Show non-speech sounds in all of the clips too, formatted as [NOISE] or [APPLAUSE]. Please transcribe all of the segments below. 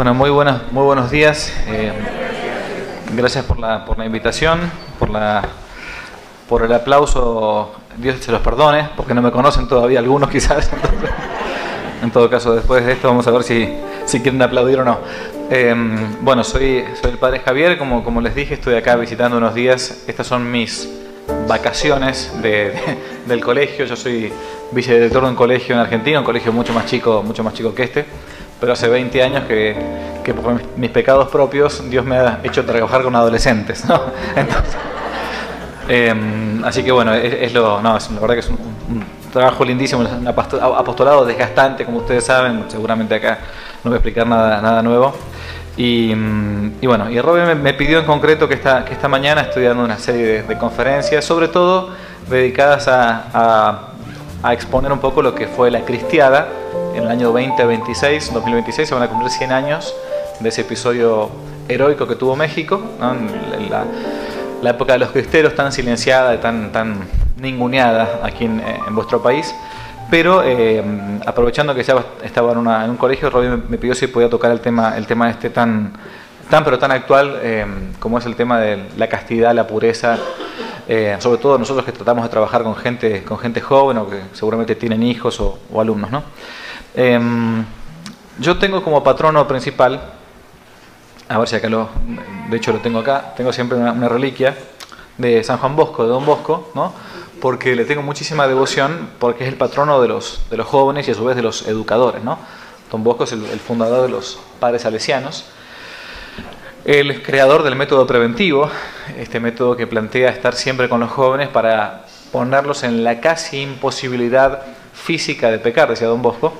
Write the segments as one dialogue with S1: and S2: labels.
S1: Bueno, muy buenos, muy buenos días. Eh, gracias por la, por la invitación, por, la, por el aplauso. Dios se los perdone, porque no me conocen todavía algunos [LAUGHS] quizás. en todo caso, después de esto vamos a ver si, si quieren aplaudir o no. Eh, bueno, soy, soy el padre Javier, como, como les dije, estoy acá visitando unos días. Estas son mis vacaciones de, [LAUGHS] del colegio. Yo soy vicedirector de un colegio en Argentina, un colegio mucho más chico, mucho más chico que este pero hace 20 años que, por mis pecados propios Dios me ha hecho trabajar con adolescentes. ¿no? [LAUGHS] Eh, así que bueno, es, es, lo, no, es, la verdad que es un, trabajo lindísimo, un apostolado desgastante, como ustedes saben, seguramente acá no voy a explicar nada, nada nuevo. Y, bueno, y Robin me, pidió en concreto que esta, que esta mañana estoy dando una serie de, conferencias, sobre todo dedicadas a, a exponer un poco lo que fue la cristiada en el año 2026, 2026 se van a cumplir 100 años de ese episodio heroico que tuvo México, ¿no? la, la, época de los cristeros tan silenciada tan, tan ninguneada aquí en, en vuestro país. Pero eh, aprovechando que ya estaba en, una, en un colegio, Robin me, pidió si podía tocar el tema, el tema este tan, tan pero tan actual eh, como es el tema de la castidad, la pureza, eh, sobre todo nosotros que tratamos de trabajar con gente, con gente joven o que seguramente tienen hijos o, alumnos, ¿no? Eh, yo tengo como patrono principal, a ver si acá lo, de hecho lo tengo acá, tengo siempre una, reliquia de San Juan Bosco, de Don Bosco, ¿no? porque le tengo muchísima devoción, porque es el patrono de los, de los jóvenes y a su vez de los educadores. ¿no? Don Bosco es el fundador de los padres salesianos, el creador del método preventivo, este método que plantea estar siempre con los jóvenes para ponerlos en la casi imposibilidad física de pecar, decía Don Bosco.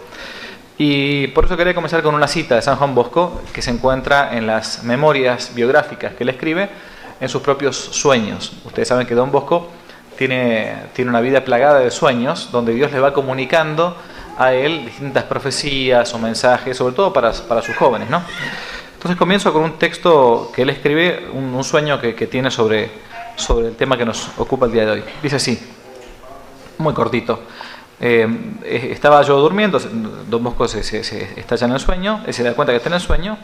S1: Y por eso quería comenzar con una cita de San Juan Bosco que se encuentra en las memorias biográficas que él escribe en sus propios sueños. Ustedes saben que Don Bosco tiene, tiene una vida plagada de sueños donde Dios le va comunicando a él distintas profecías o mensajes, sobre todo para, para sus jóvenes. ¿no? Entonces comienzo con un texto que él escribe, un, un sueño que, que tiene sobre, sobre el tema que nos ocupa el día de hoy. Dice así, muy cortito. Eh, estaba yo durmiendo, Don Bosco se, se, se, está ya en el sueño, él se da cuenta que está en el sueño,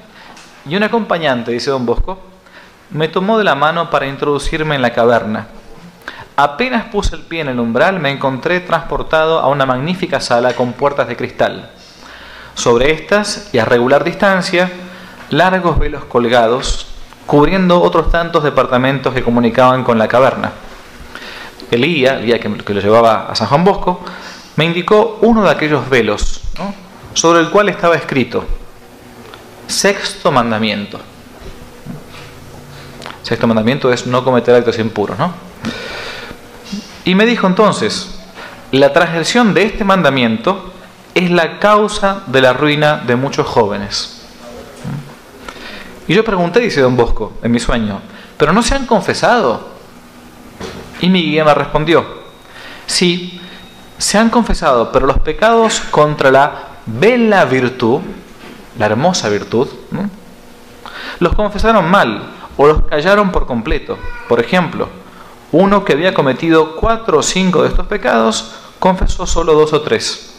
S1: y un acompañante, dice Don Bosco, me tomó de la mano para introducirme en la caverna. Apenas puse el pie en el umbral, me encontré transportado a una magnífica sala con puertas de cristal. Sobre estas, y a regular distancia, largos velos colgados, cubriendo otros tantos departamentos que comunicaban con la caverna. El guía, el guía que, lo llevaba a San Juan Bosco, me indicó uno de aquellos velos, sobre el cual estaba escrito, sexto mandamiento. Sexto mandamiento es no cometer actos impuros, ¿no? Y me dijo entonces, la transgresión de este mandamiento es la causa de la ruina de muchos jóvenes. Y yo pregunté, dice don Bosco, en mi sueño, ¿pero no se han confesado? Y mi guía me respondió, sí, se han confesado, pero los pecados contra la bella virtud, la hermosa virtud, los confesaron mal o los callaron por completo. Por ejemplo, uno que había cometido cuatro o cinco de estos pecados confesó solo dos o tres.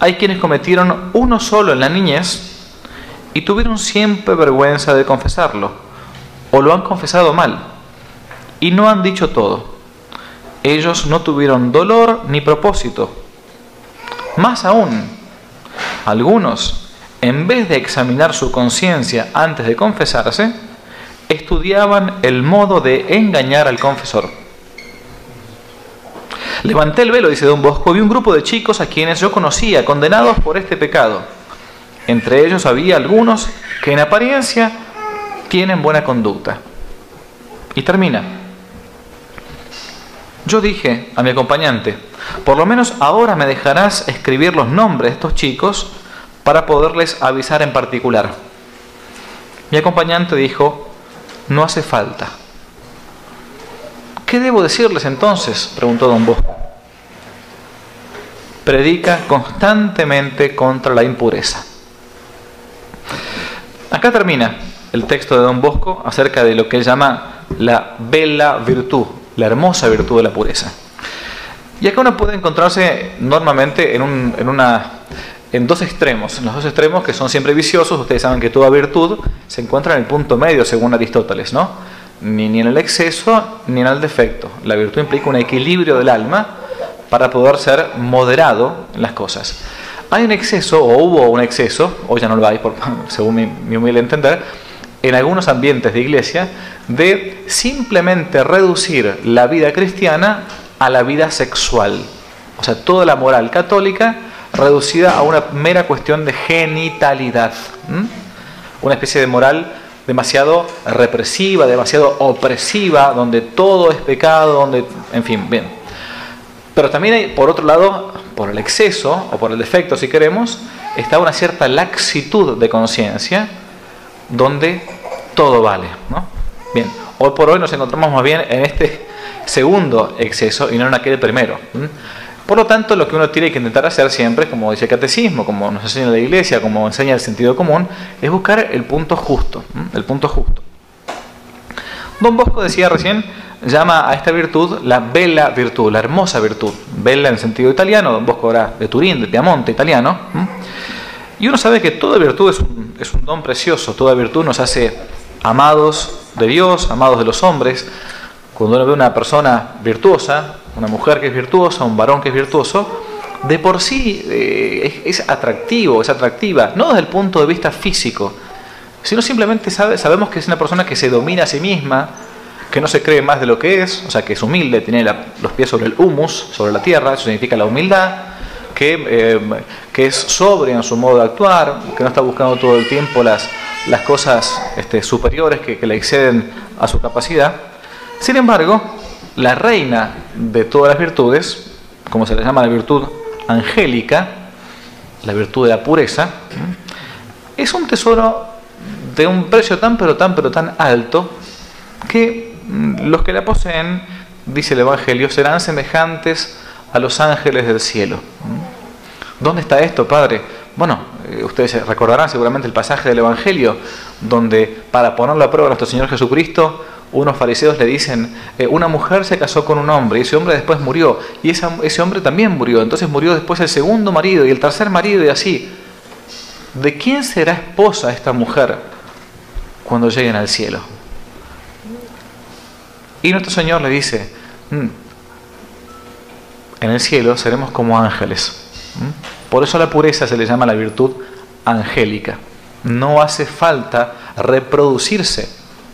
S1: Hay quienes cometieron uno solo en la niñez y tuvieron siempre vergüenza de confesarlo, o lo han confesado mal y no han dicho todo ellos no tuvieron dolor ni propósito. Más aún, algunos, en vez de examinar su conciencia antes de confesarse, estudiaban el modo de engañar al confesor. Levanté el velo, dice Don Bosco, vi un grupo de chicos a quienes yo conocía, condenados por este pecado. Entre ellos había algunos que en apariencia tienen buena conducta. Y termina. Yo dije a mi acompañante, por lo menos ahora me dejarás escribir los nombres de estos chicos para poderles avisar en particular. Mi acompañante dijo, no hace falta. ¿Qué debo decirles entonces? preguntó don Bosco. Predica constantemente contra la impureza. Acá termina el texto de don Bosco acerca de lo que él llama la bella virtud, la hermosa virtud de la pureza. Y acá uno puede encontrarse normalmente en, dos extremos, en los dos extremos que son siempre viciosos, ustedes saben que toda virtud se encuentra en el punto medio según Aristóteles, ¿no? Ni, ni en el exceso ni en el defecto. La virtud implica un equilibrio del alma para poder ser moderado en las cosas. Hay un exceso, o hubo un exceso, hoy ya no lo hay, por, [LAUGHS] según mi, mi humilde entender, en algunos ambientes de iglesia, de simplemente reducir la vida cristiana a la vida sexual. O sea, toda la moral católica reducida a una mera cuestión de genitalidad. Una especie de moral demasiado represiva, demasiado opresiva, donde todo es pecado, donde, en fin, bien. Pero también hay, por otro lado, por el exceso o por el defecto, si queremos, está una cierta laxitud de conciencia, donde todo vale. ¿no? Bien, hoy por hoy nos encontramos más bien en este segundo exceso y no en aquel primero. Por lo tanto, lo que uno tiene que intentar hacer siempre, como dice el catecismo, como nos enseña la iglesia, como enseña el sentido común, es buscar el punto justo. El punto justo. Don Bosco decía recién, llama a esta virtud la bella virtud, la hermosa virtud. Bella en sentido italiano, Bosco era de Turín, de Piamonte, italiano. Y uno sabe que toda virtud es un, es un don precioso, toda virtud nos hace amados de Dios, amados de los hombres. Cuando uno ve una persona virtuosa, una mujer que es virtuosa, un varón que es virtuoso, de por sí eh, es, es, atractivo, es atractiva, no desde el punto de vista físico, sino simplemente sabe, sabemos que es una persona que se domina a sí misma, que no se cree más de lo que es, o sea, que es humilde, tiene los pies sobre el humus, sobre la tierra, eso significa la humildad, que, eh, que es sobria en su modo de actuar, que no está buscando todo el tiempo las, las cosas este, superiores que, que le exceden a su capacidad. Sin embargo, la reina de todas las virtudes, como se le llama la virtud angélica, la virtud de la pureza, es un tesoro de un precio tan pero tan pero tan alto que los que la poseen, dice el Evangelio, serán semejantes a los ángeles del cielo. ¿Dónde está esto, Padre? Bueno, ustedes recordarán seguramente el pasaje del Evangelio, donde para ponerlo a prueba a nuestro Señor Jesucristo, unos fariseos le dicen, eh, una mujer se casó con un hombre y ese hombre después murió y ese hombre también murió, entonces murió después el segundo marido y el tercer marido y así. ¿De quién será esposa esta mujer cuando lleguen al cielo? Y nuestro Señor le dice, mm, en el cielo seremos como ángeles. Por eso la pureza se le llama la virtud angélica. No hace falta reproducirse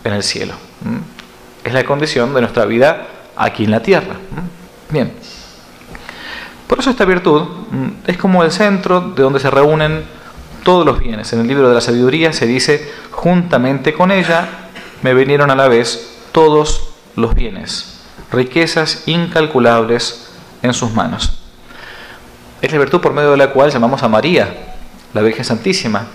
S1: en el cielo. Es la condición de nuestra vida aquí en la tierra. Bien. Por eso esta virtud es como el centro de donde se reúnen todos los bienes. En el libro de la sabiduría se dice, juntamente con ella me vinieron a la vez todos los bienes, riquezas incalculables en sus manos. Es la virtud por medio de la cual llamamos a María, la Virgen Santísima.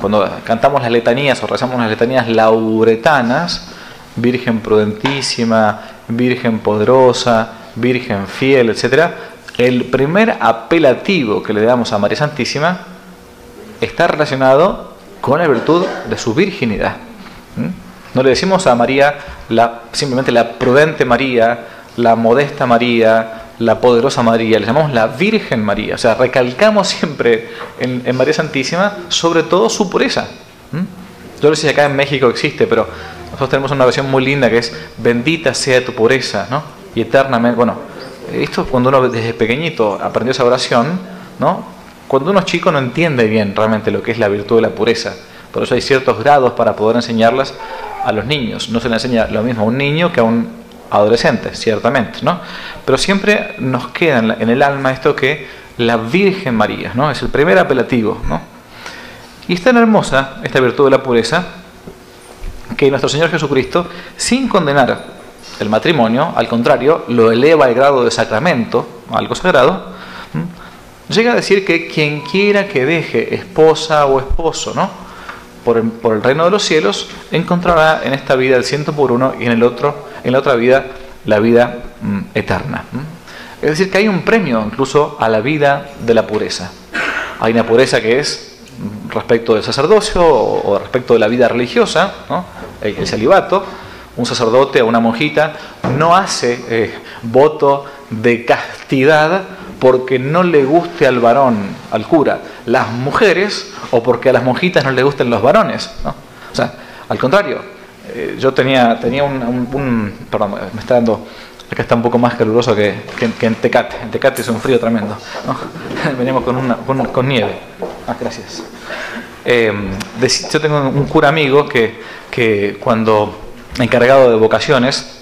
S1: Cuando cantamos las letanías o rezamos las letanías lauretanas, Virgen prudentísima, Virgen poderosa, Virgen fiel, etc., el primer apelativo que le damos a María Santísima está relacionado con la virtud de su virginidad. No le decimos a María la, simplemente la prudente María, la modesta María, la poderosa María, le llamamos la Virgen María. O sea, recalcamos siempre en, en María Santísima sobre todo su pureza. Yo no sé si acá en México existe, pero nosotros tenemos una versión muy linda que es bendita sea tu pureza, ¿no? Y eternamente, bueno, esto cuando uno desde pequeñito aprendió esa oración, ¿no? Cuando uno es chico no entiende bien realmente lo que es la virtud de la pureza. Por eso hay ciertos grados para poder enseñarlas a los niños. No se le enseña lo mismo a un niño que a un adolescente, ciertamente, ¿no? Pero siempre nos queda en el alma esto que la Virgen María, ¿no? Es el primer apelativo, ¿no? Y es tan hermosa esta virtud de la pureza que nuestro Señor Jesucristo, sin condenar el matrimonio, al contrario, lo eleva al grado de sacramento, algo sagrado, llega a decir que quien quiera que deje esposa o esposo, ¿no? Por el, reino de los cielos, encontrará en esta vida el ciento por uno y en el otro, en la otra vida, la vida mm, eterna. Es decir, que hay un premio incluso a la vida de la pureza. Hay una pureza que es respecto del sacerdocio o, respecto de la vida religiosa, el, el, celibato. Un sacerdote o una monjita no hace eh, voto de castidad porque no le guste al varón, al cura, las mujeres o porque a las monjitas no le gusten los varones. ¿no? O sea, al contrario, eh, yo tenía, tenía un, Perdón, me está dando... Acá está un poco más caluroso que, en Tecate. En Tecate es un frío tremendo. ¿no? [LAUGHS] Venimos con, una, con, nieve. Ah, gracias. Eh, yo tengo un cura amigo que, que cuando encargado de vocaciones,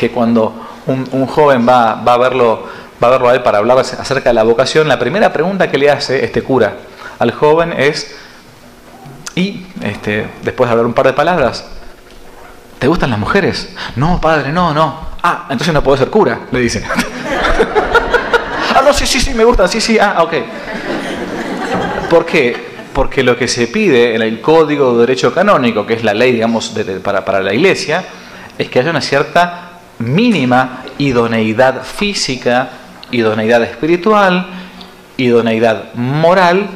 S1: que cuando un, joven va, va, a verlo, va a verlo a él para hablar acerca de la vocación, la primera pregunta que le hace este cura al joven es, y este, después de hablar un par de palabras, ¿te gustan las mujeres? No, padre, no, no. Ah, entonces no puedo ser cura, le dice. [LAUGHS] ah, no, sí, sí, sí, me gustan, sí, sí, ah, ok. ¿Por qué? porque lo que se pide en el Código de Derecho Canónico, que es la ley, digamos, para, para la Iglesia, es que haya una cierta mínima idoneidad física, idoneidad espiritual, idoneidad moral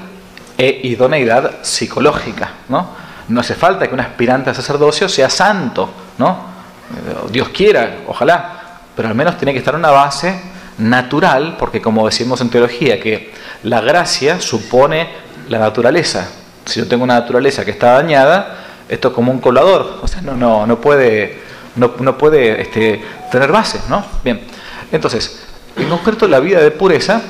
S1: e idoneidad psicológica. ¿no? no hace falta que un aspirante a sacerdocio sea santo, ¿no? Dios quiera, ojalá, pero al menos tiene que estar una base natural, porque como decimos en teología, que la gracia supone la naturaleza. Si yo tengo una naturaleza que está dañada, esto es como un colador, o sea, no, no, no puede, no, no puede este, tener bases, ¿no? Bien, entonces, en concreto la vida de pureza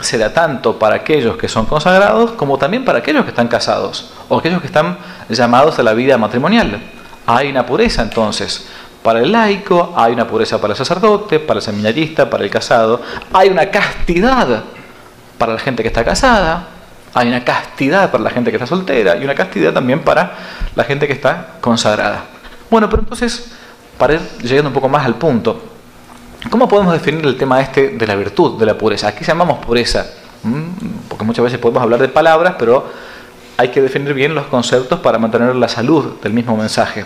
S1: se da tanto para aquellos que son consagrados como también para aquellos que están casados o aquellos que están llamados a la vida matrimonial. Hay una pureza entonces para el laico, hay una pureza para el sacerdote, para el seminarista, para el casado, hay una castidad para la gente que está casada, hay una castidad para la gente que está soltera y una castidad también para la gente que está consagrada. Bueno, pero entonces, para ir llegando un poco más al punto, ¿cómo podemos definir el tema este de la virtud, de la pureza? Aquí llamamos pureza, porque muchas veces podemos hablar de palabras, pero hay que definir bien los conceptos para mantener la salud del mismo mensaje.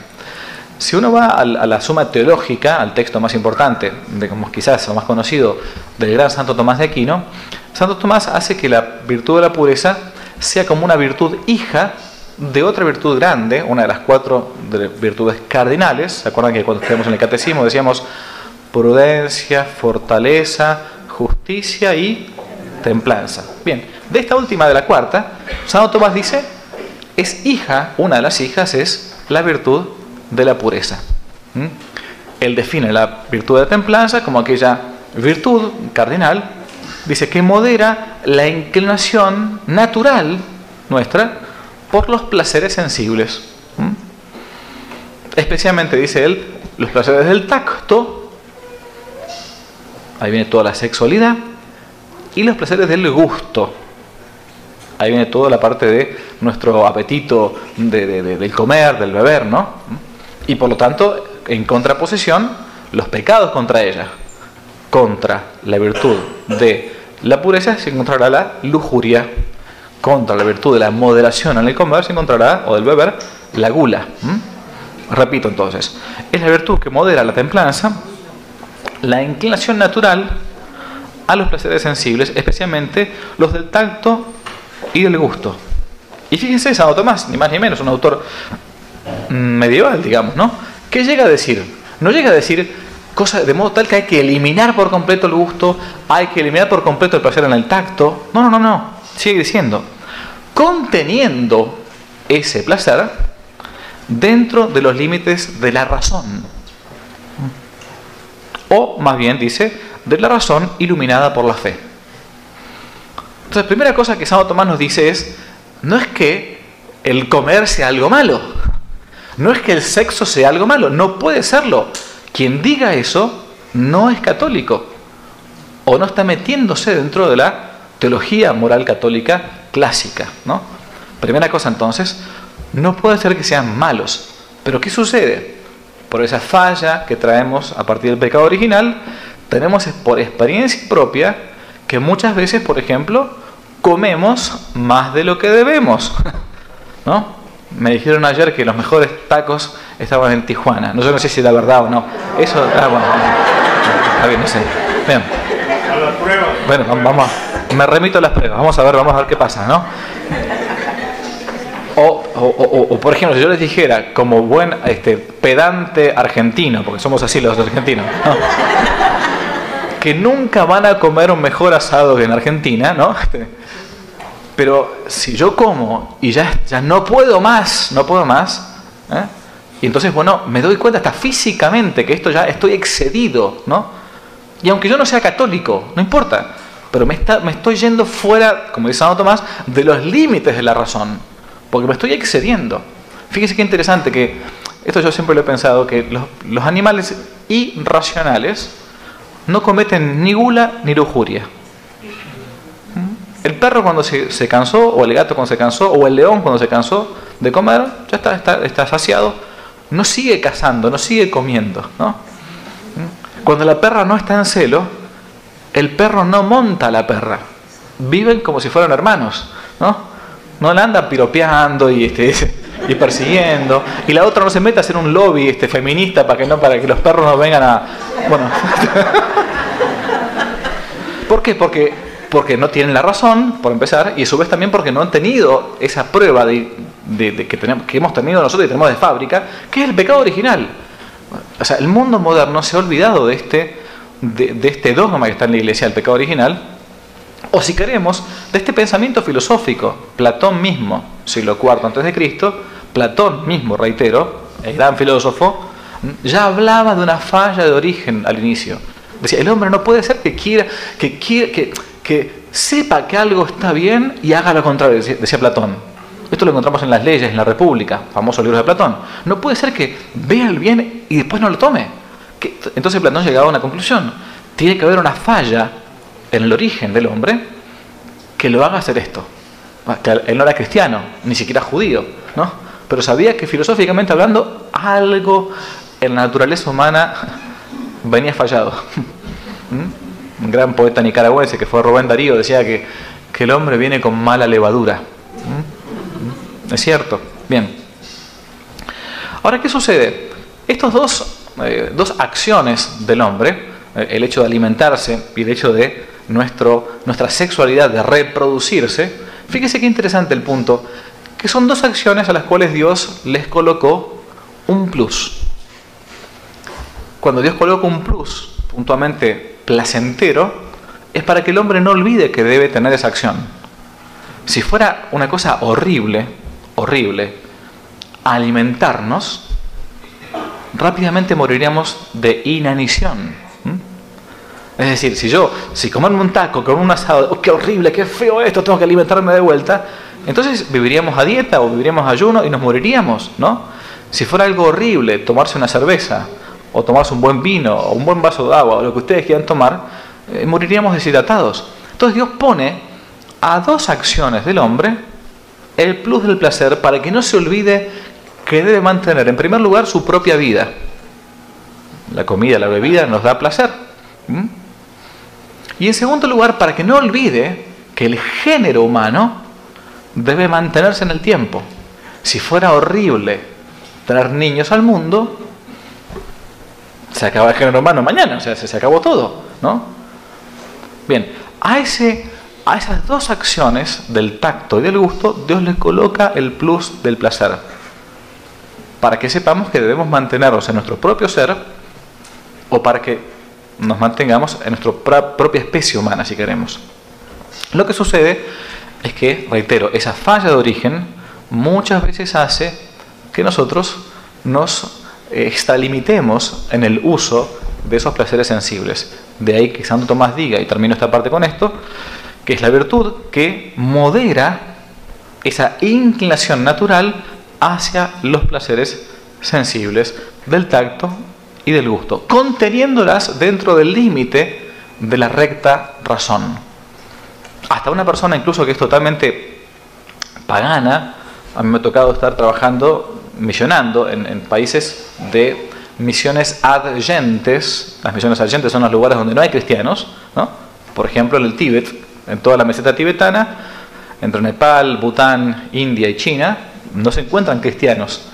S1: Si uno va a la suma teológica, al texto más importante, de como quizás el más conocido del gran Santo Tomás de Aquino, Santo Tomás hace que la virtud de la pureza sea como una virtud hija de otra virtud grande, una de las cuatro virtudes cardinales. ¿Se acuerdan que cuando estuvimos en el catecismo decíamos prudencia, fortaleza, justicia y templanza? Bien, de esta última de la cuarta, Santo Tomás dice, es hija, una de las hijas es la virtud de la pureza. ¿Mm? Él define la virtud de templanza como aquella virtud cardinal dice que modera la inclinación natural nuestra por los placeres sensibles. Especialmente, dice él, los placeres del tacto, ahí viene toda la sexualidad, y los placeres del gusto. Ahí viene toda la parte de nuestro apetito del comer, del beber, ¿no? Y por lo tanto, en contraposición, los pecados contra ella contra la virtud de la pureza se encontrará la lujuria. Contra la virtud de la moderación en el comer se encontrará, o del beber, la gula. Repito entonces, es la virtud que modera la templanza, la inclinación natural a los placeres sensibles, especialmente los del tacto y del gusto. Y fíjense, Santo Tomás, ni más ni menos, un autor medieval, digamos, ¿no? ¿Qué llega a decir? No llega a decir Cosa, de modo tal que hay que eliminar por completo el gusto, hay que eliminar por completo el placer en el tacto. No, no, no, no. Sigue diciendo, conteniendo ese placer dentro de los límites de la razón. O más bien dice, de la razón iluminada por la fe. Entonces, la primera cosa que Santo Tomás nos dice es, no es que el comer sea algo malo, no es que el sexo sea algo malo, no puede serlo. Quien diga eso no es católico o no está metiéndose dentro de la teología moral católica clásica. ¿no? Primera cosa entonces, no puede ser que sean malos. Pero ¿qué sucede? Por esa falla que traemos a partir del pecado original, tenemos por experiencia propia que muchas veces, por ejemplo, comemos más de lo que debemos. [LAUGHS] ¿No? Me dijeron ayer que los mejores tacos estaban en Tijuana. No, sé, no sé si era verdad o no. Eso, ah, bueno. Está bien, no sé. Bien. Bueno, vamos, me remito a las pruebas. Vamos a ver, vamos a ver qué pasa, ¿no? O, por ejemplo, si yo les dijera, como buen este, pedante argentino, porque somos así los argentinos, que nunca van a comer un mejor asado que en Argentina, ¿no? Pero si yo como y ya, ya no puedo más, no puedo más, ¿eh? y entonces, bueno, me doy cuenta hasta físicamente que esto ya estoy excedido, ¿no? Y aunque yo no sea católico, no importa, pero me, está, me estoy yendo fuera, como dice Santo Tomás, de los límites de la razón, porque me estoy excediendo. Fíjese qué interesante que, esto yo siempre lo he pensado, que los, animales irracionales no cometen ni gula ni lujuria. El perro cuando se, se, cansó, o el gato cuando se cansó, o el león cuando se cansó de comer, ya está, está, está saciado, no sigue cazando, no sigue comiendo. ¿no? Cuando la perra no está en celo, el perro no monta a la perra. Viven como si fueran hermanos. ¿no? No la anda piropeando y, este, [LAUGHS] y persiguiendo. Y la otra no se mete a hacer un lobby este, feminista para que, no, para que los perros no vengan a... Bueno. [LAUGHS] ¿Por qué? Porque porque no tienen la razón, por empezar, y a su vez también porque no han tenido esa prueba de, de, que, tenemos, que, hemos tenido nosotros y tenemos de fábrica, que es el pecado original. O sea, el mundo moderno se ha olvidado de este, de, de este dogma que está en la iglesia, el pecado original, o si queremos, de este pensamiento filosófico. Platón mismo, siglo IV antes de Cristo, Platón mismo, reitero, el gran filósofo, ya hablaba de una falla de origen al inicio. Decía, el hombre no puede ser que quiera, que quiera, que, que sepa que algo está bien y haga lo contrario, decía Platón. Esto lo encontramos en las leyes, en la República, famosos libros de Platón. No puede ser que vea el bien y después no lo tome. Entonces Platón llegaba a una conclusión. Tiene que haber una falla en el origen del hombre que lo haga hacer esto. Que él no era cristiano, ni siquiera judío, ¿no? Pero sabía que filosóficamente hablando, algo en la naturaleza humana [LAUGHS] venía fallado. [LAUGHS] Un gran poeta nicaragüense que fue Rubén Darío decía que, que el hombre viene con mala levadura. ¿Es cierto? Bien. Ahora, ¿qué sucede? Estas dos, eh, dos acciones del hombre, eh, el hecho de alimentarse y el hecho de nuestro, nuestra sexualidad de reproducirse, fíjese qué interesante el punto, que son dos acciones a las cuales Dios les colocó un plus. Cuando Dios coloca un plus, puntualmente placentero, es para que el hombre no olvide que debe tener esa acción. Si fuera una cosa horrible, horrible, alimentarnos, rápidamente moriríamos de inanición. Es decir, si yo, si comerme un taco, comerme un asado, oh, qué horrible, qué feo esto, tengo que alimentarme de vuelta, entonces viviríamos a dieta o viviríamos ayuno y nos moriríamos, ¿no? Si fuera algo horrible tomarse una cerveza, o tomarse un buen vino, o un buen vaso de agua, o lo que ustedes quieran tomar, eh, moriríamos deshidratados. Entonces Dios pone a dos acciones del hombre el plus del placer para que no se olvide que debe mantener en primer lugar su propia vida. La comida, la bebida nos da placer. ¿Mm? Y en segundo lugar, para que no olvide que el género humano debe mantenerse en el tiempo. Si fuera horrible traer niños al mundo, se acaba el género humano mañana, o sea, se, se acabó todo, ¿no? Bien, a ese a esas dos acciones del tacto y del gusto, Dios le coloca el plus del placer. Para que sepamos que debemos mantenernos en nuestro propio ser o para que nos mantengamos en nuestra propia especie humana, si queremos. Lo que sucede es que, reitero, esa falla de origen muchas veces hace que nosotros nos extralimitemos en el uso de esos placeres sensibles. De ahí que Santo Tomás diga, y termino esta parte con esto, que es la virtud que modera esa inclinación natural hacia los placeres sensibles del tacto y del gusto, conteniéndolas dentro del límite de la recta razón. Hasta una persona incluso que es totalmente pagana, a mí me ha tocado estar trabajando, misionando en, en países de misiones adyentes. Las misiones adyentes son los lugares donde no hay cristianos, ¿no? por ejemplo en el Tíbet, en toda la meseta tibetana, entre Nepal, Bután, India y China, no se encuentran cristianos.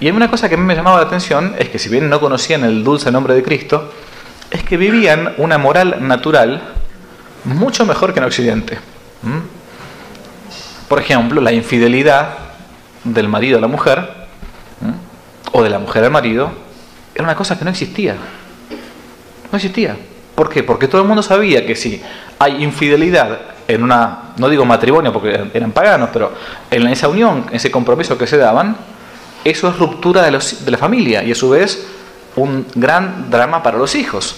S1: Y hay una cosa que a mí me llamaba la atención, es que si bien no conocían el dulce nombre de Cristo, es que vivían una moral natural mucho mejor que en Occidente. Por ejemplo, la infidelidad del marido a la mujer, o de la mujer al marido, era una cosa que no existía. No existía. ¿Por qué? Porque todo el mundo sabía que si hay infidelidad en una, no digo matrimonio porque eran paganos, pero en esa unión, ese compromiso que se daban, eso es ruptura de, la familia y a su vez un gran drama para los hijos.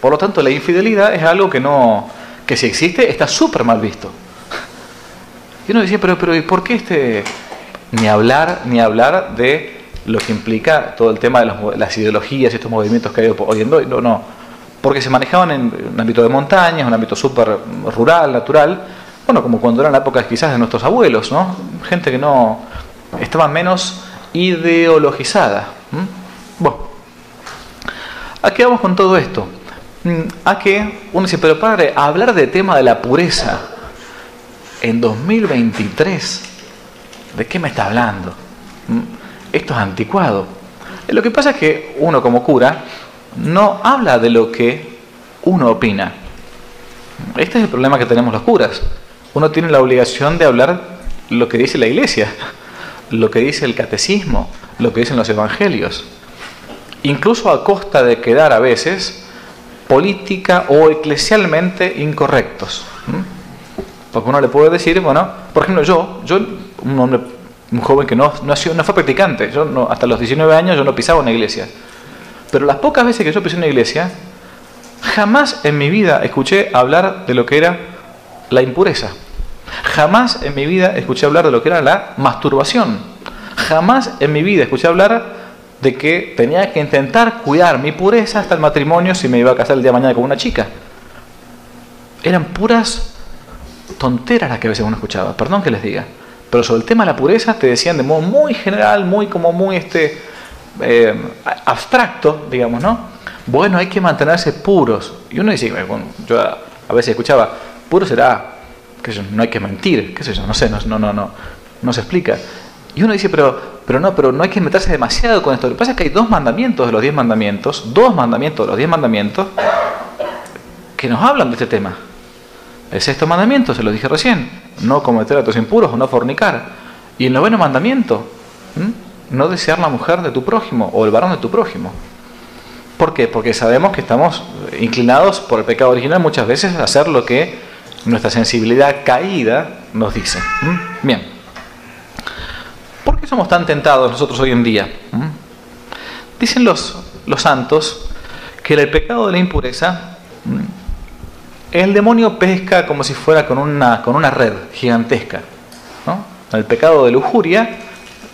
S1: Por lo tanto, la infidelidad es algo que no, que si existe está súper mal visto. Y uno decía, pero, pero ¿y por qué este ni hablar ni hablar de lo que implica todo el tema de las ideologías y estos movimientos que hay hoy en día? No, no. Porque se manejaban en un ámbito de montañas, un ámbito súper rural, natural, bueno, como cuando eran la época quizás de nuestros abuelos, ¿no? Gente que no estaba menos ideologizada. Bueno, ¿a qué vamos con todo esto? Mm, a que uno dice, pero padre, hablar del tema de la pureza en 2023, ¿de qué me está hablando? Esto es anticuado. Lo que pasa es que uno como cura no habla de lo que uno opina. Este es el problema que tenemos los curas. Uno tiene la obligación de hablar lo que dice la iglesia, lo que dice el catecismo, lo que dicen los evangelios. Incluso a costa de quedar a veces política o eclesialmente incorrectos. Porque uno le puede decir, bueno, por ejemplo, yo, yo un joven que no, no, no fue practicante, yo no, hasta los 19 años yo no pisaba una iglesia. Pero las pocas veces que yo pisé una iglesia, jamás en mi vida escuché hablar de lo que era la impureza. Jamás en mi vida escuché hablar de lo que era la masturbación. Jamás en mi vida escuché hablar de que tenía que intentar cuidar mi pureza hasta el matrimonio si me iba a casar el día de mañana con una chica. Eran puras tonteras las que a veces uno escuchaba, perdón que les diga. Pero sobre el tema de la pureza te decían de modo muy general, muy como muy este eh, abstracto, digamos, ¿no? Bueno, hay que mantenerse puros. Y uno dice, bueno, yo a veces escuchaba, puro será, no hay que mentir, qué sé yo, no sé, no, no, no, no, no se explica. Y uno dice, pero, pero no, pero no hay que meterse demasiado con esto. Lo que pasa es que hay dos mandamientos de los diez mandamientos, dos mandamientos de los diez mandamientos, que nos hablan de este tema. El sexto mandamiento, se lo dije recién, no cometer actos impuros o no fornicar. Y el noveno mandamiento, no desear la mujer de tu prójimo o el varón de tu prójimo. ¿Por qué? Porque sabemos que estamos inclinados por el pecado original muchas veces a hacer lo que nuestra sensibilidad caída nos dice. Bien. ¿Por qué somos tan tentados nosotros hoy en día? Dicen los, los santos que el pecado de la impureza, el demonio pesca como si fuera con una, con una red gigantesca. El pecado de lujuria,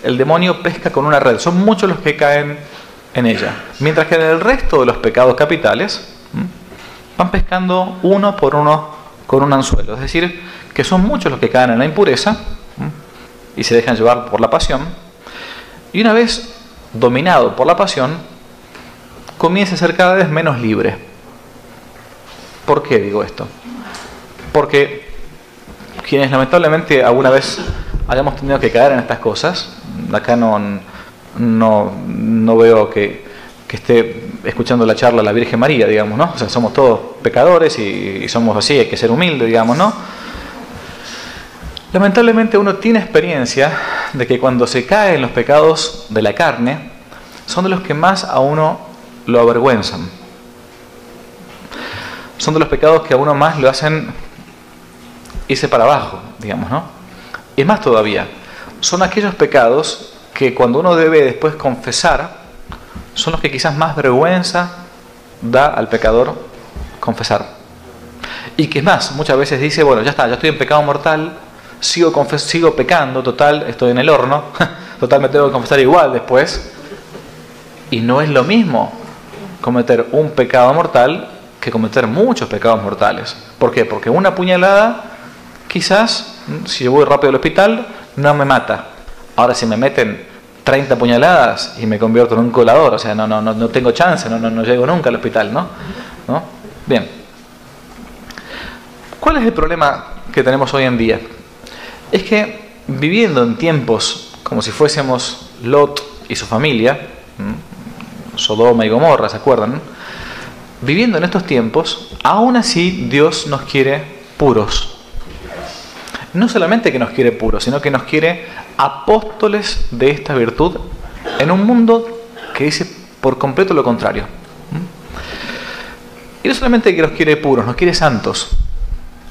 S1: el demonio pesca con una red. Son muchos los que caen en ella. Mientras que en el resto de los pecados capitales van pescando uno por uno con un anzuelo. Es decir, que son muchos los que caen en la impureza y se dejan llevar por la pasión. Y una vez dominado por la pasión, comienza a ser cada vez menos libre. ¿Por qué digo esto? Porque quienes lamentablemente alguna vez hayamos tenido que caer en estas cosas, acá no, no, no veo que, que, esté escuchando la charla la Virgen María, digamos, ¿no? O sea, somos todos pecadores y, y somos así, hay que ser humildes, digamos, ¿no? Lamentablemente uno tiene experiencia de que cuando se cae en los pecados de la carne, son de los que más a uno lo avergüenzan. Son de los pecados que a uno más lo hacen irse para abajo, digamos, ¿no? Y más todavía, son aquellos pecados que cuando uno debe después confesar, son los que quizás más vergüenza da al pecador confesar. Y que más, muchas veces dice, bueno, ya está, ya estoy en pecado mortal, sigo, sigo pecando, total, estoy en el horno, [LAUGHS] total me tengo que confesar igual después. Y no es lo mismo cometer un pecado mortal que cometer muchos pecados mortales. ¿Por qué? Porque una puñalada, quizás, si yo voy rápido al hospital, no me mata. Ahora si me meten 30 puñaladas y me convierto en un colador, o sea, no, no, no, no tengo chance, no, no, no llego nunca al hospital, ¿no? ¿no? Bien. ¿Cuál es el problema que tenemos hoy en día? es que viviendo en tiempos como si fuésemos Lot y su familia, Sodoma y Gomorra, ¿se acuerdan? Viviendo en estos tiempos, aún así Dios nos quiere puros. No solamente que nos quiere puros, sino que nos quiere apóstoles de esta virtud en un mundo que dice por completo lo contrario. Y no solamente que los quiere puros, nos quiere santos.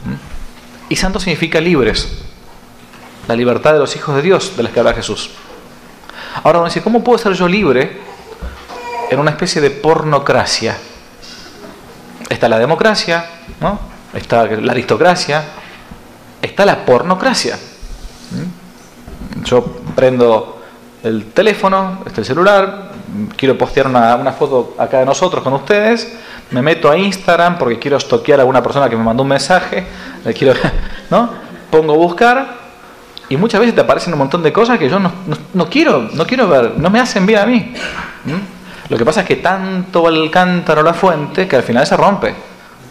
S1: ¿Mm? Y santos significa libres. La libertad de los hijos de Dios, de las que habla Jesús. Ahora uno dice, ¿cómo puedo ser yo libre en una especie de pornocracia? Está la democracia, ¿no? está la aristocracia, está la pornocracia. ¿Mm? Yo prendo el teléfono, este el celular, quiero postear una, una, foto acá de nosotros con ustedes, me meto a Instagram porque quiero estoquear a alguna persona que me mandó un mensaje, le quiero, [LAUGHS] ¿no? pongo buscar y muchas veces te aparecen un montón de cosas que yo no, no, quiero, no quiero ver, no me hacen bien a mí. Lo que pasa es que tanto va el cántaro la fuente que al final se rompe.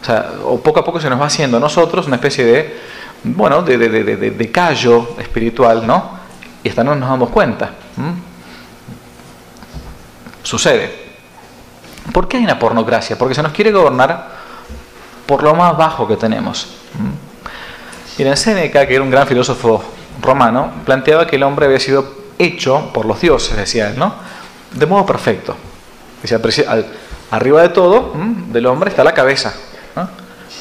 S1: O sea, o poco a poco se nos va haciendo a nosotros una especie de, bueno, de, de, de, de callo espiritual, ¿no? Y hasta no nos damos cuenta. Sucede. ¿Por qué hay una pornocracia? Porque se nos quiere gobernar por lo más bajo que tenemos. en Séneca, que era un gran filósofo romano, planteaba que el hombre había sido hecho por los dioses, decía él, ¿no? De modo perfecto. Decía, arriba de todo, del hombre, está la cabeza,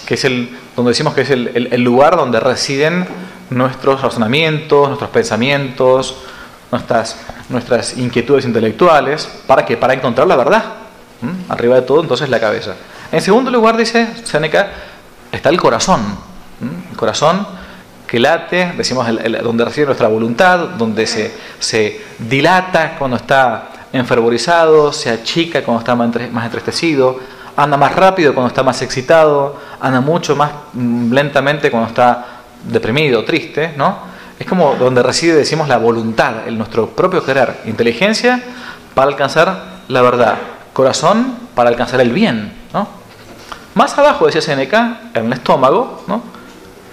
S1: que es el, donde decimos que es el, el, lugar donde residen nuestros razonamientos, nuestros pensamientos, nuestras, nuestras inquietudes intelectuales, ¿para qué? Para encontrar la verdad. Arriba de todo, entonces, la cabeza. En segundo lugar, dice Seneca, está el corazón. El corazón que late, decimos, donde reside nuestra voluntad, donde se, se dilata cuando está enfervorizado, se achica cuando está más entristecido, anda más rápido cuando está más excitado, anda mucho más mm, lentamente cuando está deprimido, triste, ¿no? Es como donde reside, decimos, la voluntad, el nuestro propio querer, inteligencia para alcanzar la verdad, corazón para alcanzar el bien, ¿no? Más abajo, decía Seneca, en el estómago, ¿no?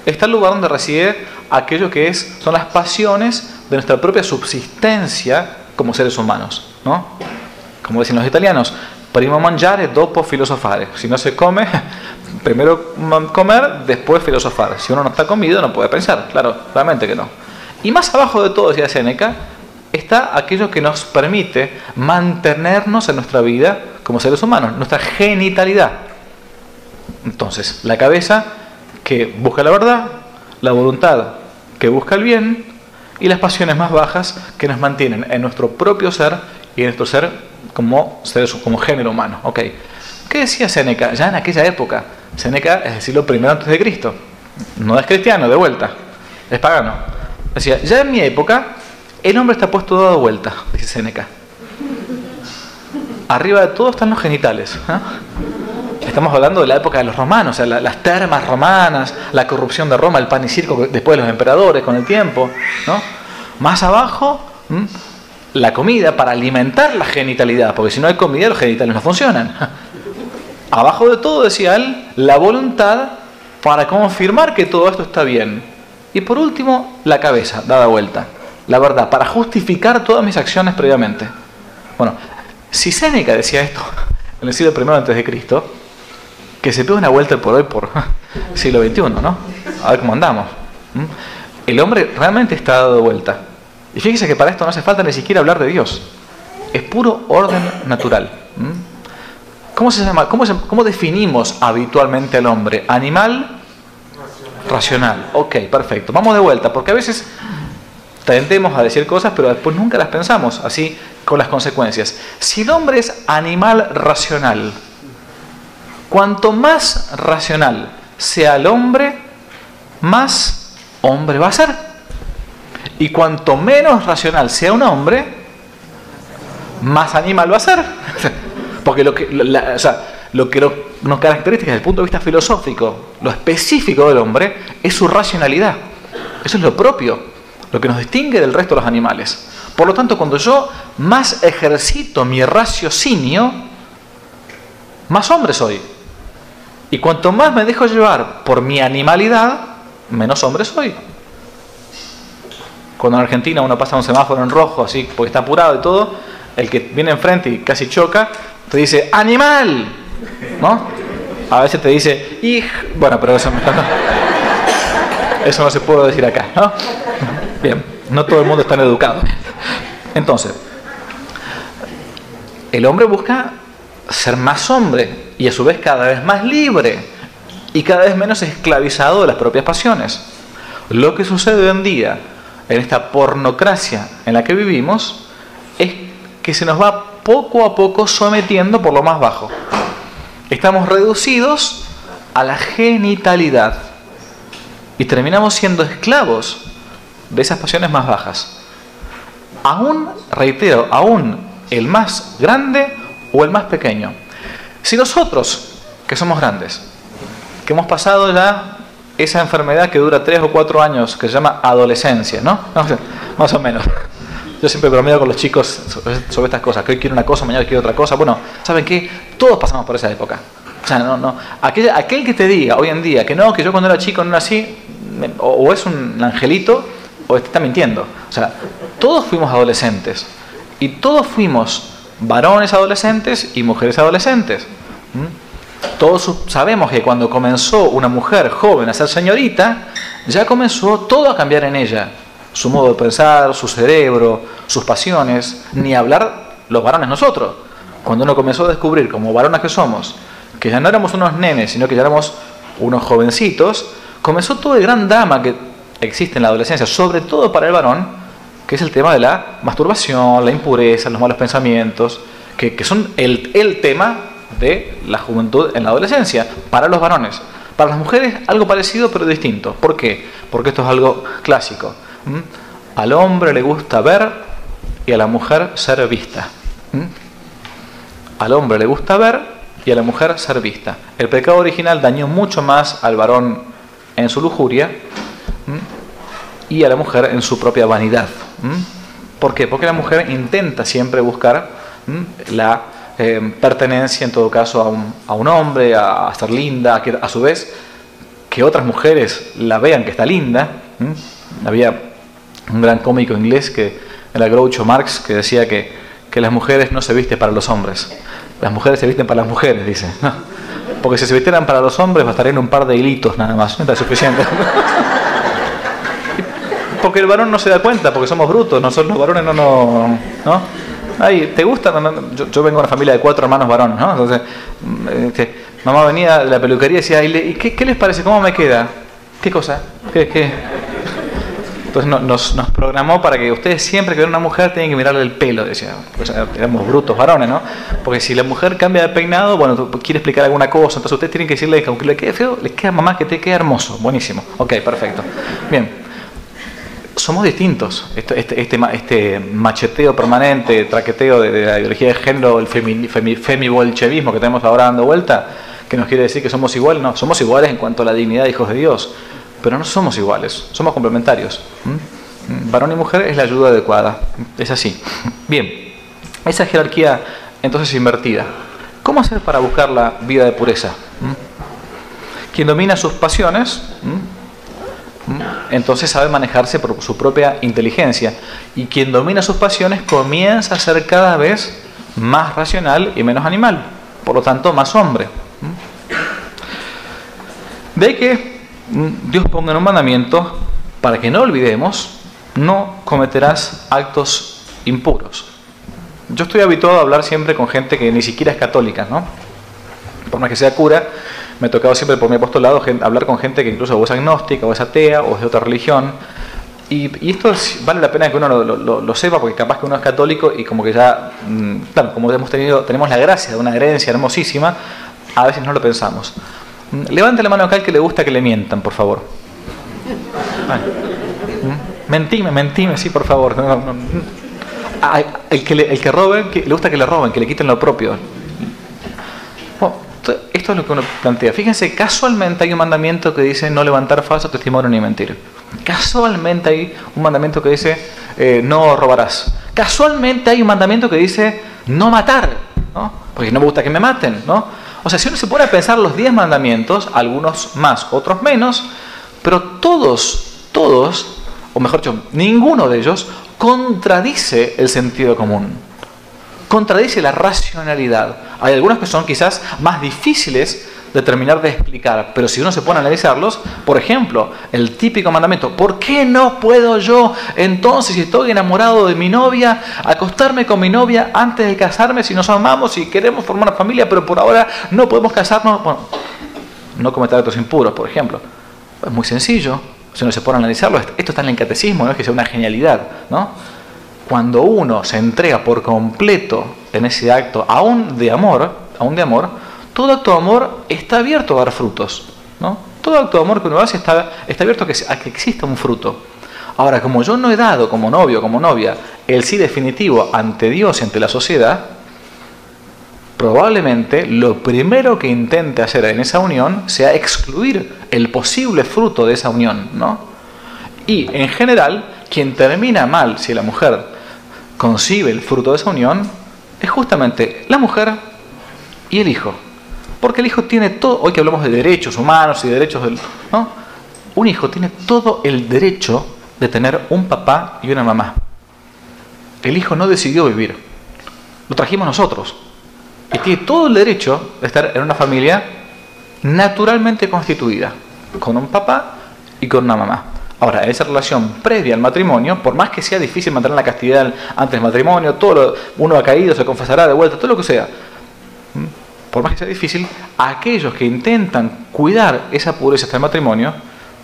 S1: está el lugar donde reside aquello que es, son las pasiones de nuestra propia subsistencia como seres humanos. ¿no? Como dicen los italianos, primo mangiare, dopo filosofare. Si no se come, [LAUGHS] primero comer, después filosofar. Si uno no está comido, no puede pensar. Claro, realmente que no. Y más abajo de todo, decía Seneca, está aquello que nos permite mantenernos en nuestra vida como seres humanos, nuestra genitalidad. Entonces, la cabeza que busca la verdad, la voluntad que busca el bien y las pasiones más bajas que nos mantienen en nuestro propio ser y en nuestro ser como seres, como género humano. Okay. ¿Qué decía Seneca? Ya en aquella época, Seneca es el siglo I antes de Cristo, no es cristiano, de vuelta, es pagano. Decía, ya en mi época, el hombre está puesto dado vuelta, dice Seneca. Arriba de todo están los genitales. ¿eh? Estamos hablando de la época de los romanos, o sea, las termas romanas, la corrupción de Roma, el pan y circo después de los emperadores con el tiempo. ¿no? Más abajo, la comida para alimentar la genitalidad, porque si no hay comida los genitales no funcionan. [LAUGHS] Abajo de todo, decía él, la voluntad para confirmar que todo esto está bien. Y por último, la cabeza, dada vuelta. La verdad, para justificar todas mis acciones previamente. Bueno, si Séneca decía esto [LAUGHS] en el siglo I antes de Cristo, que se pegue una vuelta por hoy por [LAUGHS] siglo XXI, ¿no? A ver cómo andamos. El hombre realmente está dado vuelta. Y fíjese que para esto no hace falta ni siquiera hablar de Dios. Es puro orden natural. ¿Cómo se llama? ¿Cómo, cómo definimos habitualmente al hombre? Animal racional. Ok, perfecto. Vamos de vuelta, porque a veces tendemos a decir cosas, pero después nunca las pensamos, así con las consecuencias. Si el hombre es animal racional, Cuanto más racional sea el hombre, más hombre va a ser. Y cuanto menos racional sea un hombre, más animal va a ser. [LAUGHS] Porque lo que, lo que nos caracteriza desde el punto de vista filosófico, lo específico del hombre, es su racionalidad. Eso es lo propio, lo que nos distingue del resto de los animales. Por lo tanto, cuando yo más ejercito mi raciocinio, más hombre soy. Y cuanto más me dejo llevar por mi animalidad, menos hombre soy. Cuando en Argentina uno pasa un semáforo en rojo, así, porque está apurado y todo, el que viene enfrente y casi choca, te dice, ¡animal! ¿No? A veces te dice, ¡hij! Bueno, pero eso, eso no se puede decir acá, ¿no? Bien, no todo el mundo está educado. Entonces, el hombre busca ser más hombre, y a su vez cada vez más libre y cada vez menos esclavizado de las propias pasiones. Lo que sucede hoy en día en esta pornocracia en la que vivimos es que se nos va poco a poco sometiendo por lo más bajo. Estamos reducidos a la genitalidad y terminamos siendo esclavos de esas pasiones más bajas. Aún, reitero, aún el más grande o el más pequeño. Si nosotros, que somos grandes, que hemos pasado ya esa enfermedad que dura tres o cuatro años, que se llama adolescencia, ¿no? Más o menos. Yo siempre bromeo con los chicos sobre estas cosas, que hoy quiero una cosa, mañana quiero otra cosa. Bueno, ¿saben qué? Todos pasamos por esa época. O sea, no, no. Aquel, aquel que te diga hoy en día que no, que yo cuando era chico no era así, o, es un angelito o está mintiendo. O sea, todos fuimos adolescentes y todos fuimos varones adolescentes y mujeres adolescentes. Todos sabemos que cuando comenzó una mujer joven a ser señorita, ya comenzó todo a cambiar en ella. Su modo de pensar, su cerebro, sus pasiones, ni hablar los varones nosotros. Cuando uno comenzó a descubrir, como varones que somos, que ya no éramos unos nenes, sino que ya éramos unos jovencitos, comenzó todo el gran drama que existe en la adolescencia, sobre todo para el varón, que es el tema de la masturbación, la impureza, los malos pensamientos, que, son el, el tema de la juventud en la adolescencia, para los varones. Para las mujeres algo parecido pero distinto. ¿Por qué? Porque esto es algo clásico. Al hombre le gusta ver y a la mujer ser vista. Al hombre le gusta ver y a la mujer ser vista. El pecado original dañó mucho más al varón en su lujuria y a la mujer en su propia vanidad. ¿Por qué? Porque la mujer intenta siempre buscar la eh, pertenencia en todo caso a un, a un hombre, a, a, ser linda, que a su vez que otras mujeres la vean que está linda. Había un gran cómico inglés que era Groucho Marx que decía que, que, las mujeres no se visten para los hombres, las mujeres se visten para las mujeres, dice. porque si se vistieran para los hombres bastarían un par de hilitos nada más, no es suficiente. [LAUGHS] porque el varón no se da cuenta, porque somos brutos, nosotros los varones no, no, ¿no? Ay, ¿te gusta? Yo, vengo de una familia de cuatro hermanos varones, ¿no? Entonces, este, mamá venía de la peluquería y decía, ¿y qué, les parece? ¿Cómo me queda? ¿Qué cosa? ¿Qué? Entonces nos, nos, programó para que ustedes siempre que ven una mujer tienen que mirarle el pelo, decía. Pues éramos brutos varones, ¿no? Porque si la mujer cambia de peinado, bueno, quiere explicar alguna cosa, entonces ustedes tienen que decirle que aunque le quede feo, les queda mamá que te quede hermoso. Buenísimo. Ok, perfecto. Bien somos distintos. Este, este, este, este, macheteo permanente, traqueteo de, la ideología de género, el femi, femi-bolchevismo que tenemos ahora dando vuelta, que nos quiere decir que somos iguales, no, somos iguales en cuanto a la dignidad de hijos de Dios, pero no somos iguales, somos complementarios. Varón y mujer es la ayuda adecuada, es así. Bien, esa jerarquía entonces invertida. ¿Cómo hacer para buscar la vida de pureza? Quien domina sus pasiones, entonces sabe manejarse por su propia inteligencia. Y quien domina sus pasiones comienza a ser cada vez más racional y menos animal, por lo tanto más hombre. De que Dios ponga en un mandamiento para que no olvidemos, no cometerás actos impuros. Yo estoy habituado a hablar siempre con gente que ni siquiera es católica, ¿no? Por más que sea cura, me ha tocado siempre por mi apostolado hablar con gente que incluso es agnóstica o es atea o es de otra religión. Y, esto vale la pena que uno lo, sepa porque capaz que uno es católico y como que ya, mm, claro, como hemos tenido, tenemos la gracia de una herencia hermosísima, a veces no lo pensamos. Mm, levante la mano acá el que le gusta que le mientan, por favor. Mm, mentime, mentime, sí, por favor. El que, le, el que robe, le gusta que le roben, que le quiten lo propio esto es lo que uno plantea. Fíjense, casualmente hay un mandamiento que dice no levantar falso testimonio ni mentir. Casualmente hay un mandamiento que dice eh, no robarás. Casualmente hay un mandamiento que dice no matar, ¿no? porque no me gusta que me maten. ¿no? O sea, si uno se pone a pensar los 10 mandamientos, algunos más, otros menos, pero todos, todos, o mejor dicho, ninguno de ellos contradice el sentido común contradice la racionalidad. Hay algunos que son quizás más difíciles de terminar de explicar, pero si uno se pone a analizarlos, por ejemplo, el típico mandamiento, ¿por qué no puedo yo entonces, si estoy enamorado de mi novia, acostarme con mi novia antes de casarme si nos amamos y queremos formar una familia, pero por ahora no podemos casarnos? No cometer actos impuros, por ejemplo. Es muy sencillo, si uno se pone a analizarlo, esto está en el catecismo, no es que sea una genialidad, ¿no? Cuando uno se entrega por completo en ese acto, aún de amor, aún de amor, todo acto de amor está abierto a dar frutos, ¿no? Todo acto de amor que uno hace está, abierto a que, a exista un fruto. Ahora, como yo no he dado como novio, como novia, el sí definitivo ante Dios y ante la sociedad, probablemente lo primero que intente hacer en esa unión sea excluir el posible fruto de esa unión, ¿no? Y en general, quien termina mal si la mujer concibe el fruto de esa unión es justamente la mujer y el hijo. Porque el hijo tiene todo, hoy que hablamos de derechos humanos y derechos del... ¿no? Un hijo tiene todo el derecho de tener un papá y una mamá. El hijo no decidió vivir, lo trajimos nosotros y tiene todo el derecho de estar en una familia naturalmente constituida, con un papá y con una mamá. Ahora, esa relación previa al matrimonio, por más que sea difícil mantener la castidad antes del matrimonio, todo uno ha caído, se confesará de vuelta, todo lo que sea, por más que sea difícil, aquellos que intentan cuidar esa pureza hasta el matrimonio,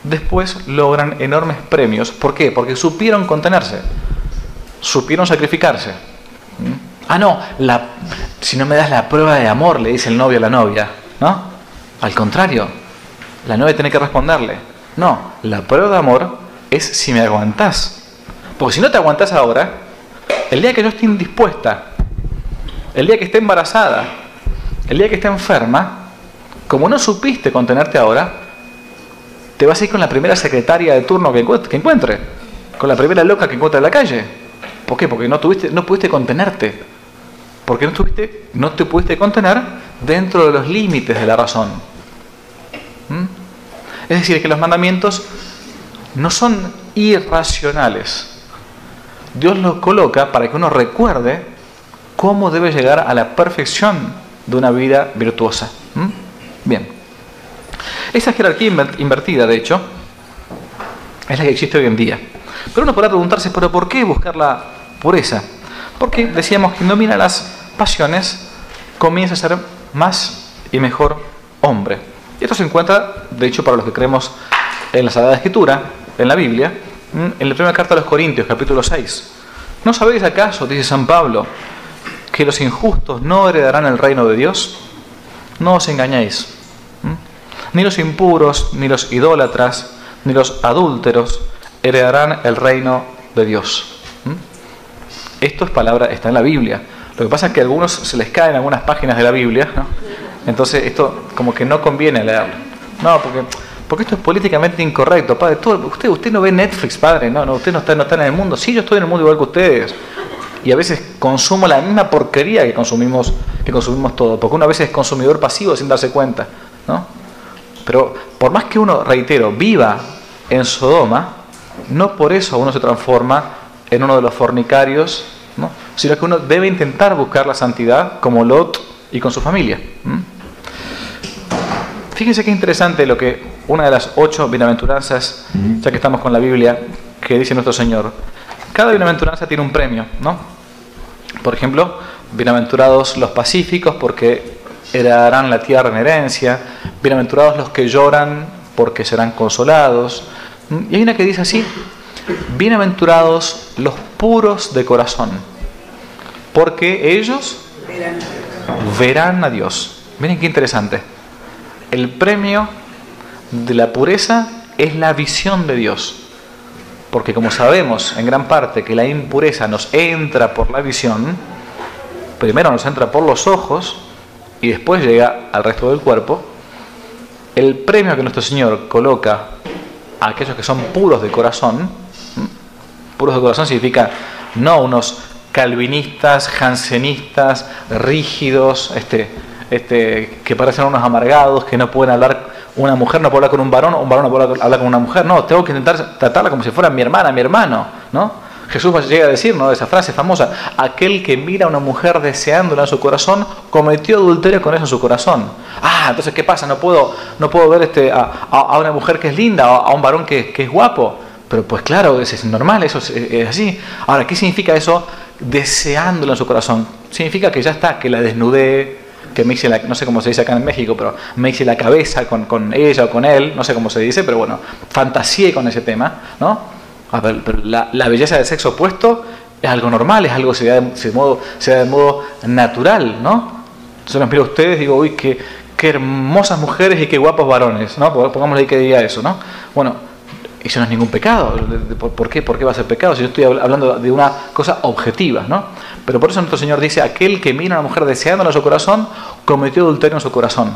S1: después logran enormes premios. ¿Por qué? Porque supieron contenerse, supieron sacrificarse. Ah, no, la, si no me das la prueba de amor, le dice el novio a la novia, ¿no? Al contrario, la novia tiene que responderle, no, la prueba de amor es si me aguantás. Porque si no te aguantás ahora, el día que yo esté indispuesta, el día que esté embarazada, el día que esté enferma, como no supiste contenerte ahora, te vas a ir con la primera secretaria de turno que encuentre, con la primera loca que encuentre en la calle. ¿Por qué? Porque no, tuviste, no pudiste contenerte porque no, tuviste, no te pudiste contener dentro de los límites de la razón. ¿Mm? Es decir, que los mandamientos no son irracionales. Dios los coloca para que uno recuerde cómo debe llegar a la perfección de una vida virtuosa. Bien. Esa jerarquía invertida, de hecho, es la que existe hoy en día. Pero uno podrá preguntarse, ¿pero por qué buscar la pureza? Porque decíamos que domina las pasiones, comienza a ser más y mejor hombre. Y esto se encuentra, de hecho, para los que creemos en la Sagrada Escritura, en la Biblia, en la primera carta a los Corintios, capítulo 6. ¿No sabéis acaso, dice San Pablo, que los injustos no heredarán el reino de Dios? No os engañéis. Ni los impuros, ni los idólatras, ni los adúlteros heredarán el reino de Dios. Esto es palabra, está en la Biblia. Lo que pasa es que a algunos se les caen algunas páginas de la Biblia, ¿no? Entonces esto como que no conviene leerlo. No, porque, porque esto es políticamente incorrecto, padre. usted, usted no ve Netflix, padre, no, no, usted no está, no está en el mundo. Sí, yo estoy en el mundo igual que ustedes. Y a veces consumo la misma porquería que consumimos, que consumimos todo, porque uno a veces es consumidor pasivo sin darse cuenta. ¿no? Pero por más que uno, reitero, viva en Sodoma, no por eso uno se transforma en uno de los fornicarios sino que uno debe intentar buscar la santidad como Lot y con su familia. Fíjense qué interesante lo que una de las ocho bienaventuranzas, ya que estamos con la Biblia, que dice nuestro Señor. Cada bienaventuranza tiene un premio, ¿no? Por ejemplo, bienaventurados los pacíficos porque heredarán la tierra en herencia, bienaventurados los que lloran porque serán consolados. Y hay una que dice así, bienaventurados los puros de corazón, porque ellos verán a Dios. Miren qué interesante. El premio de la pureza es la visión de Dios. Porque como sabemos en gran parte que la impureza nos entra por la visión, primero nos entra por los ojos y después llega al resto del cuerpo, el premio que nuestro Señor coloca a aquellos que son puros de corazón, puros de corazón significa no unos calvinistas, jansenistas, rígidos, este, este, que parecen unos amargados, que no pueden hablar, una mujer no puede hablar con un varón, un varón no puede hablar con una mujer, no, tengo que intentar tratarla como si fuera mi hermana, mi hermano, ¿no? Jesús llega a decir, ¿no? esa frase famosa, aquel que mira a una mujer deseándola en su corazón, cometió adulterio con eso en su corazón. Ah, entonces, ¿qué pasa? No puedo, no puedo ver este, a, una mujer que es linda, a, un varón que, es guapo. Pero pues claro, es normal, eso es, así. Ahora, ¿qué significa eso? Deseándola en su corazón. Significa que ya está, que la desnudé, que me hice la, no sé cómo se dice acá en México, pero me la cabeza con, con ella o con él, no sé cómo se dice, pero bueno, fantaseé con ese tema, ¿no? A ver, pero la, belleza del sexo opuesto es algo normal, es algo que se da de, modo, se de modo natural, ¿no? Entonces los miro a ustedes y digo, uy, qué, qué hermosas mujeres y qué guapos varones, ¿no? Pongámosle que diga eso, ¿no? Bueno, eso no es ningún pecado. ¿Por qué? ¿Por qué va a ser pecado? Si yo estoy hablando de una cosa objetiva, ¿no? Pero por eso nuestro Señor dice, aquel que mira a una mujer deseándola en su corazón, cometió adulterio en su corazón.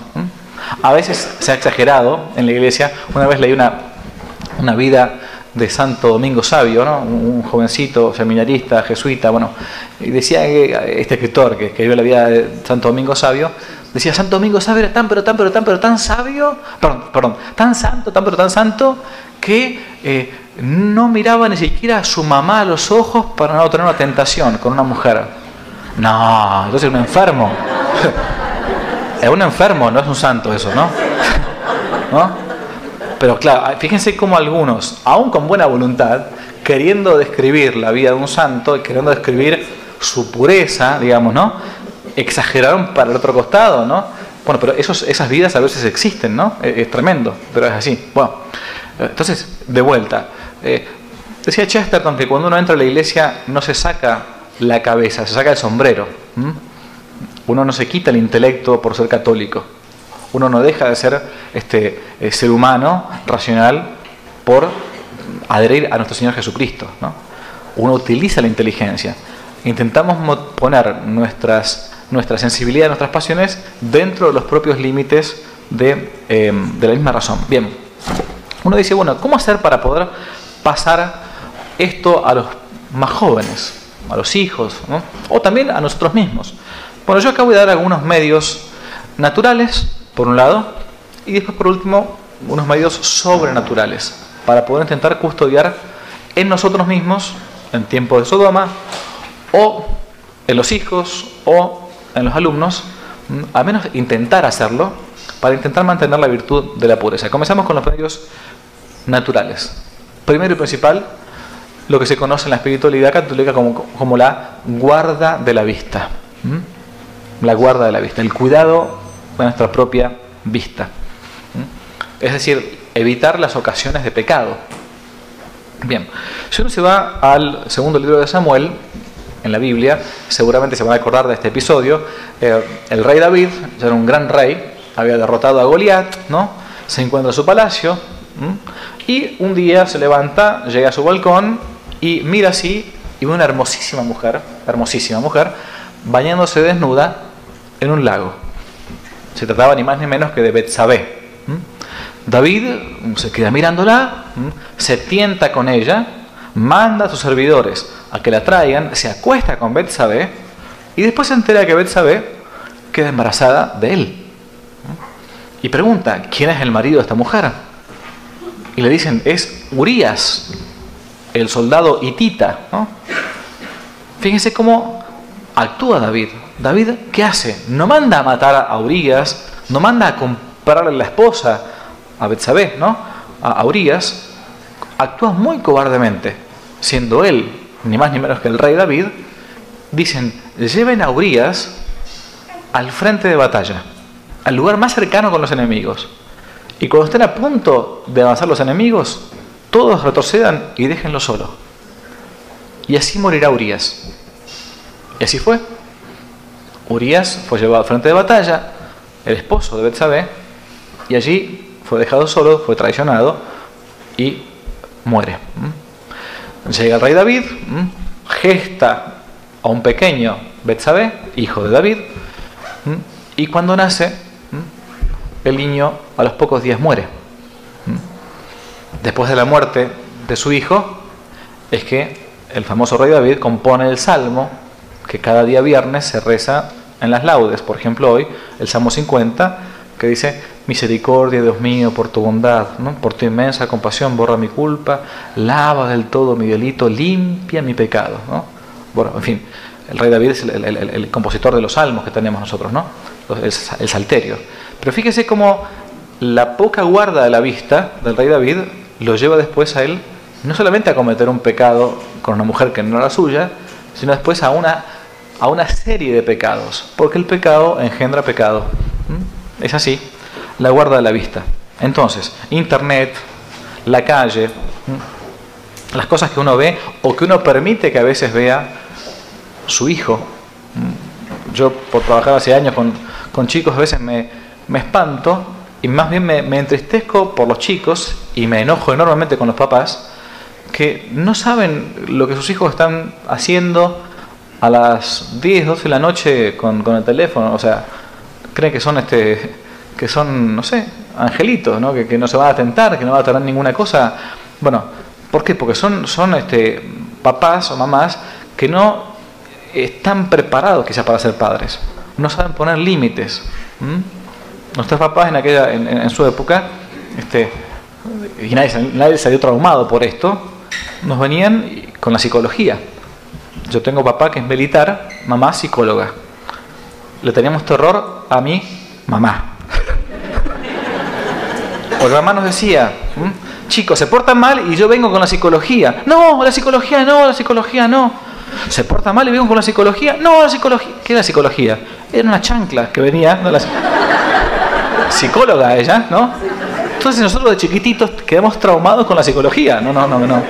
S1: A veces se ha exagerado en la iglesia. Una vez leí una, una vida de Santo Domingo Sabio, ¿no? un jovencito seminarista, jesuita, bueno, y decía este escritor que escribió la vida de Santo Domingo Sabio, decía, Santo Domingo Sabio era tan, pero tan, pero tan, pero tan sabio, perdón, perdón, tan santo, tan, pero tan santo, que eh, no miraba ni siquiera a su mamá a los ojos para no tener una tentación con una mujer. No, entonces es un enfermo. [LAUGHS] es un enfermo, no es un santo eso, ¿no? [LAUGHS] ¿No? Pero claro, fíjense cómo algunos, aún con buena voluntad, queriendo describir la vida de un santo, queriendo describir su pureza, digamos, ¿no? Exageraron para el otro costado, ¿no? Bueno, pero esas vidas a veces existen, ¿no? Es, tremendo, pero es así. Bueno, entonces, de vuelta. Eh, decía Chesterton que cuando uno entra a la iglesia no se saca la cabeza, se saca el sombrero. Uno no se quita el intelecto por ser católico. Uno no deja de ser este, eh, ser humano, racional, por adherir a nuestro Señor Jesucristo. Uno utiliza la inteligencia. Intentamos poner nuestras, nuestra sensibilidad, nuestras pasiones dentro de los propios límites de, em, de la misma razón. Bien, uno dice, bueno, ¿cómo hacer para poder pasar esto a los más jóvenes, a los hijos, o también a nosotros mismos? Bueno, yo acabo de dar algunos medios naturales por un lado, y después por último unos medios sobrenaturales para poder intentar custodiar en nosotros mismos, en tiempo de Sodoma, o en los hijos, o en los alumnos, al menos intentar hacerlo, para intentar mantener la virtud de la pureza. Comenzamos con los medios naturales. Primero y principal, lo que se conoce en la espiritualidad católica como, como la guarda de la vista. La guarda de la vista, el cuidado de nuestra propia vista. Es decir, evitar las ocasiones de pecado. Bien, si uno se va al segundo libro de Samuel, en la Biblia, seguramente se van a acordar de este episodio, eh, el rey David, ya era un gran rey, había derrotado a Goliat, ¿no? se encuentra en su palacio, y un día se levanta, llega a su balcón y mira así y ve una hermosísima mujer, hermosísima mujer, bañándose desnuda en un lago. Se trataba ni más ni menos que de Betsabé. David se queda mirándola, se tienta con ella, manda a sus servidores a que la traigan, se acuesta con Betsabé y después se entera que Betsabé queda embarazada de él. Y pregunta, ¿quién es el marido de esta mujer? Y le dicen, es Urias, el soldado hitita. Fíjense cómo actúa David. David, ¿qué hace? No manda a matar a Urias, no manda a comprarle la esposa a Betsabé, ¿no? A Urias, actúa muy cobardemente, siendo él, ni más ni menos que el rey David, dicen, lleven a Urias al frente de batalla, al lugar más cercano con los enemigos. Y cuando estén a punto de avanzar los enemigos, todos retrocedan y déjenlo solo. Y así morirá Urias. Y así fue. Urias fue llevado al frente de batalla, el esposo de Betsabé, y allí fue dejado solo, fue traicionado y muere. Llega el rey David, gesta a un pequeño Betsabé, hijo de David, y cuando nace, el niño a los pocos días muere. Después de la muerte de su hijo, es que el famoso rey David compone el salmo que cada día viernes se reza en las laudes. Por ejemplo, hoy el Salmo 50, que dice, Misericordia, Dios mío, por tu bondad, ¿no? por tu inmensa compasión, borra mi culpa, lava del todo mi delito, limpia mi pecado. ¿no? Bueno, en fin, el rey David es el, compositor de los salmos que tenemos nosotros, ¿no? el salterio. Pero fíjese cómo la poca guarda de la vista del rey David lo lleva después a él no solamente a cometer un pecado con una mujer que no era suya, sino después a una, a una serie de pecados, porque el pecado engendra pecado. Es así, la guarda de la vista. Entonces, internet, la calle, las cosas que uno ve o que uno permite que a veces vea su hijo. Yo por trabajar hace años con, con chicos a veces me, me espanto y más bien me, entristezco por los chicos y me enojo enormemente con los papás que no saben lo que sus hijos están haciendo a las 10, 12 de la noche con, el teléfono. O sea, creen que son, este, que son no sé, angelitos, ¿no? Que, no se van a tentar, que no van a tener ninguna cosa. Bueno, ¿por qué? Porque son, son este, papás o mamás que no están preparados quizás para ser padres. No saben poner límites nuestros papás en aquella en, su época este y nadie, nadie salió traumado por esto nos venían con la psicología. Yo tengo papá que es militar mamá psicóloga. Le teníamos terror a mi mamá. [LAUGHS] Porque mamá nos decía chicos se portan mal y yo vengo con la psicología no la psicología no la psicología no se porta mal y vengo con la psicología no la psicología ¿qué era la psicología? era una chancla que venía no la psicóloga ella, ¿no? Entonces nosotros de chiquititos quedamos traumados con la psicología. No, no, no, no.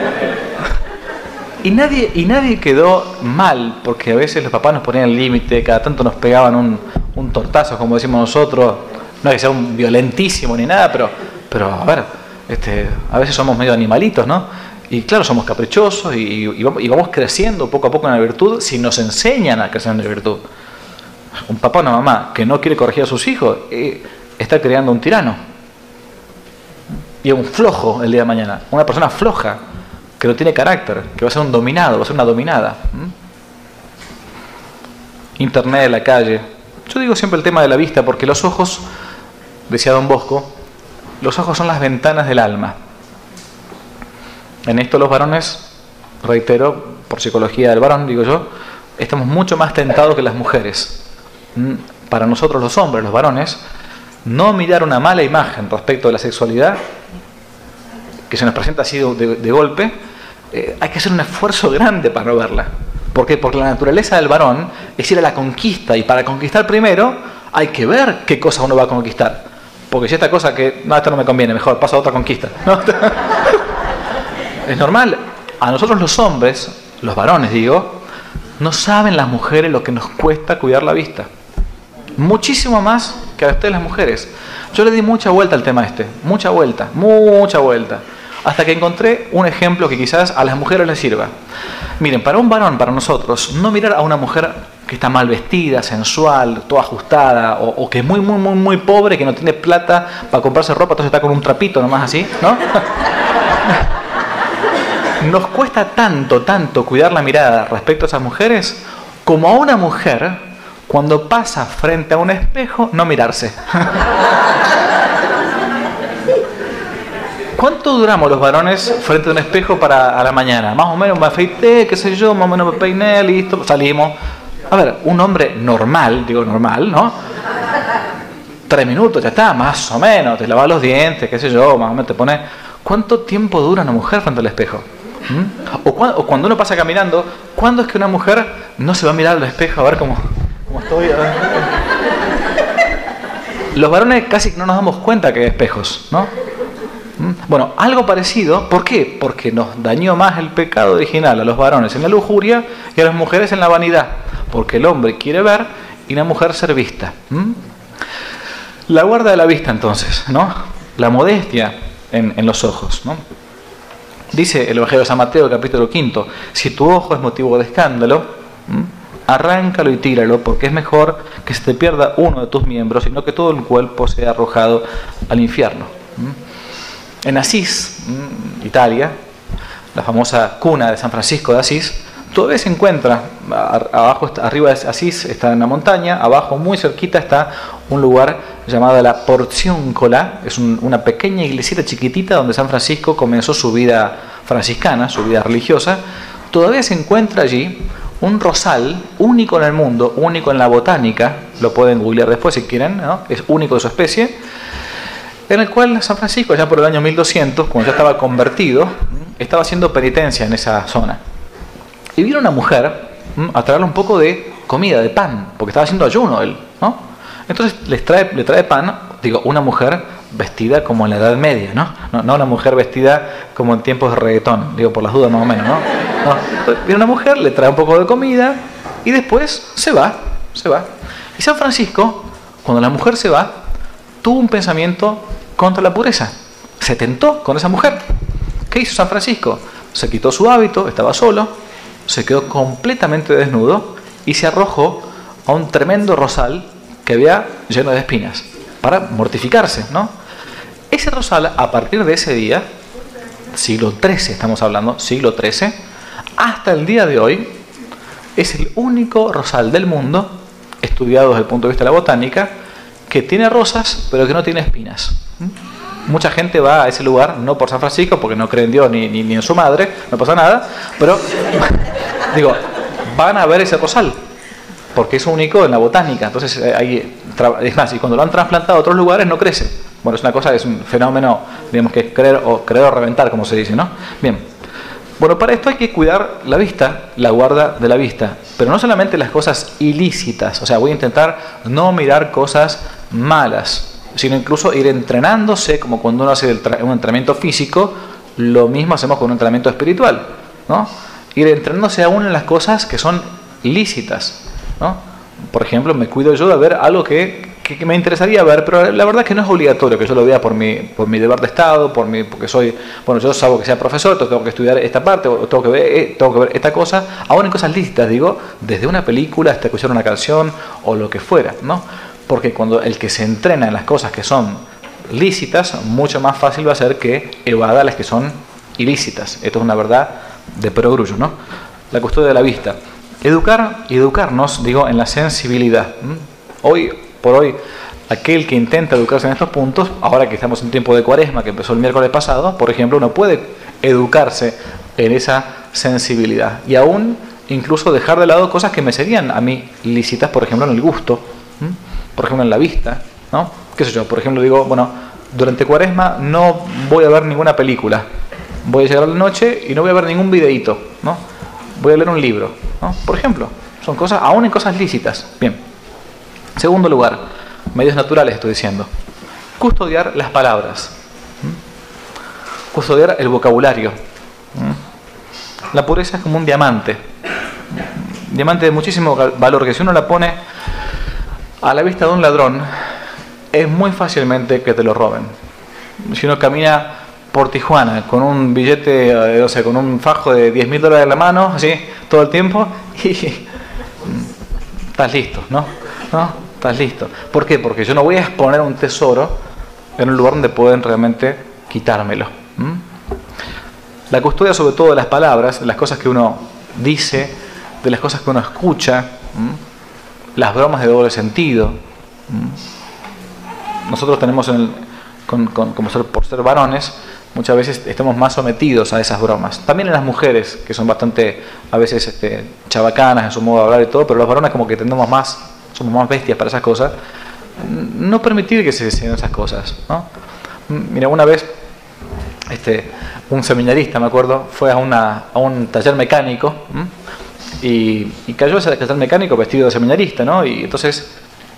S1: Y nadie, y nadie quedó mal, porque a veces los papás nos ponían el límite, cada tanto nos pegaban un, un, tortazo, como decimos nosotros. No hay que sea un violentísimo ni nada, pero, pero a ver, este, a veces somos medio animalitos, ¿no? Y claro, somos caprichosos y, y, vamos creciendo poco a poco en la virtud si nos enseñan a crecer en la virtud. Un papá o una mamá que no quiere corregir a sus hijos, eh, está creando un tirano. Y un flojo el día de mañana. Una persona floja, que no tiene carácter, que va a ser un dominado, va a ser una dominada. Internet, la calle. Yo digo siempre el tema de la vista porque los ojos, decía don Bosco, los ojos son las ventanas del alma. En esto los varones, reitero, por psicología del varón, digo yo, estamos mucho más tentados que las mujeres. Para nosotros los hombres, los varones, no mirar una mala imagen respecto de la sexualidad, que se nos presenta así de, golpe, eh, hay que hacer un esfuerzo grande para no verla. ¿Por qué? Porque la naturaleza del varón es ir a la conquista y para conquistar primero hay que ver qué cosa uno va a conquistar. Porque si esta cosa que, no, esto no me conviene, mejor paso a otra conquista. [LAUGHS] es normal. A nosotros los hombres, los varones digo, no saben las mujeres lo que nos cuesta cuidar la vista. Muchísimo más que a ustedes las mujeres. Yo le di mucha vuelta al tema este, mucha vuelta, mucha vuelta, hasta que encontré un ejemplo que quizás a las mujeres les sirva. Miren, para un varón, para nosotros, no mirar a una mujer que está mal vestida, sensual, toda ajustada, o, que es muy, muy, muy, muy pobre, que no tiene plata para comprarse ropa, entonces está con un trapito nomás así, ¿no? [LAUGHS] Nos cuesta tanto, tanto cuidar la mirada respecto a esas mujeres, como a una mujer cuando pasa frente a un espejo, no mirarse. [LAUGHS] ¿Cuánto duramos los varones frente a un espejo para a la mañana? Más o menos me afeité, qué sé yo, más o menos me peiné, listo, salimos. A ver, un hombre normal, digo normal, ¿no? Tres minutos, ya está, más o menos, te lavas los dientes, qué sé yo, más o menos te pones... ¿Cuánto tiempo dura una mujer frente al espejo? ¿Mm? O, o, cuando uno pasa caminando, ¿cuándo es que una mujer no se va a mirar al espejo a ver cómo Los varones casi no nos damos cuenta que hay espejos, ¿no? ¿Mm? Bueno, algo parecido, ¿por qué? Porque nos dañó más el pecado original a los varones en la lujuria y a las mujeres en la vanidad. Porque el hombre quiere ver y la mujer ser vista. ¿Mm? La guarda de la vista entonces, ¿no? La modestia en, los ojos, ¿no? Dice el Evangelio de San Mateo, capítulo quinto, si tu ojo es motivo de escándalo, arráncalo y tíralo, porque es mejor que se te pierda uno de tus miembros, sino que todo el cuerpo sea arrojado al infierno. En Asís. Italia, la famosa cuna de San Francisco de Asís, todavía se encuentra, abajo, arriba de Asís está en la montaña, abajo muy cerquita está un lugar llamada la Porcióncola, es una pequeña iglesita chiquitita donde San Francisco comenzó su vida franciscana, su vida religiosa. Todavía se encuentra allí un rosal único en el mundo, único en la botánica, lo pueden googlear después si quieren, es único de su especie, en el cual San Francisco, ya por el año 1200, cuando ya estaba convertido, estaba haciendo penitencia en esa zona. Y vino una mujer a traerle un poco de comida, de pan, porque estaba haciendo ayuno él, ¿no? Entonces les trae, le trae pan, digo, una mujer vestida como en la Edad Media, ¿no? ¿no? una mujer vestida como en tiempos de reggaetón, digo, por las dudas más o menos, ¿no? Viene una mujer, le trae un poco de comida y después se va, se va. Y San Francisco, cuando la mujer se va, tuvo un pensamiento contra la pureza. Se tentó con esa mujer. ¿Qué hizo San Francisco? Se quitó su hábito, estaba solo, se quedó completamente desnudo y se arrojó a un tremendo rosal que había lleno de espinas para mortificarse, ¿no? Ese rosal, a partir de ese día, siglo XIII estamos hablando, siglo XIII, hasta el día de hoy, es el único rosal del mundo, estudiado desde el punto de vista de la botánica, que tiene rosas, pero que no tiene espinas. Mucha gente va a ese lugar, no por San Francisco, porque no cree en Dios ni, ni en su madre, no pasa nada, pero [LAUGHS] digo, van a ver ese rosal, porque es único en la botánica. Entonces, eh, es más, y cuando lo han trasplantado a otros lugares no crece. Bueno, es una cosa, es un fenómeno, digamos que creer o creer o reventar, como se dice, ¿no? Bien. Bueno, para esto hay que cuidar la vista, la guarda de la vista, pero no solamente las cosas ilícitas, o sea, voy a intentar no mirar cosas malas, sino incluso ir entrenándose, como cuando uno hace un entrenamiento físico, lo mismo hacemos con un entrenamiento espiritual, ¿no? Ir entrenándose aún en las cosas que son lícitas, ¿no? Por ejemplo, me cuido yo de ver algo que, me interesaría ver, pero la verdad es que no es obligatorio que yo lo vea por mi, por mi deber de Estado, por mi, porque soy, bueno, yo sabo que sea profesor, tengo que estudiar esta parte, tengo que ver, eh, tengo que ver esta cosa, aún en cosas lícitas, digo, desde una película hasta escuchar una canción o lo que fuera, ¿no? Porque cuando el que se entrena en las cosas que son lícitas, mucho más fácil va a ser que evada las que son ilícitas. Esto es una verdad de perogrullo, ¿no? La custodia de la vista. Educar y educarnos, digo, en la sensibilidad. Hoy por hoy, aquel que intenta educarse en estos puntos, ahora que estamos en tiempo de cuaresma, que empezó el miércoles pasado, por ejemplo, uno puede educarse en esa sensibilidad y aún incluso dejar de lado cosas que me serían a mí lícitas, por ejemplo, en el gusto, por ejemplo, en la vista, ¿no? ¿Qué sé yo? Por ejemplo, digo, bueno, durante cuaresma no voy a ver ninguna película, voy a llegar a la noche y no voy a ver ningún videíto, ¿no? Voy a leer un libro, por ejemplo, son cosas, aún en cosas lícitas. Bien. Segundo lugar, medios naturales estoy diciendo. Custodiar las palabras. Custodiar el vocabulario. La pureza es como un diamante. diamante de muchísimo valor que si uno la pone a la vista de un ladrón, es muy fácilmente que te lo roben. Si uno camina por Tijuana con un billete, eh, o sea, con un fajo de 10 mil dólares en la mano, así, todo el tiempo, [LAUGHS] y estás listo, ¿no? ¿no? Estás listo. ¿Por qué? Porque yo no voy a exponer un tesoro en un lugar donde pueden realmente quitármelo. La custodia sobre todo de las palabras, de las cosas que uno dice, de las cosas que uno escucha, las bromas de doble sentido. Nosotros tenemos, en como ser, por ser varones, muchas veces estamos más sometidos a esas bromas. También en las mujeres, que son bastante, a veces, este, chabacanas en su modo de hablar y todo, pero los varones como que tendemos más, somos más bestias para esas cosas. No permitir que se den esas cosas. ¿no? Mira, una vez este, un seminarista, me acuerdo, fue a, una, a un taller mecánico y, y, cayó ese taller mecánico vestido de seminarista, ¿no? Y entonces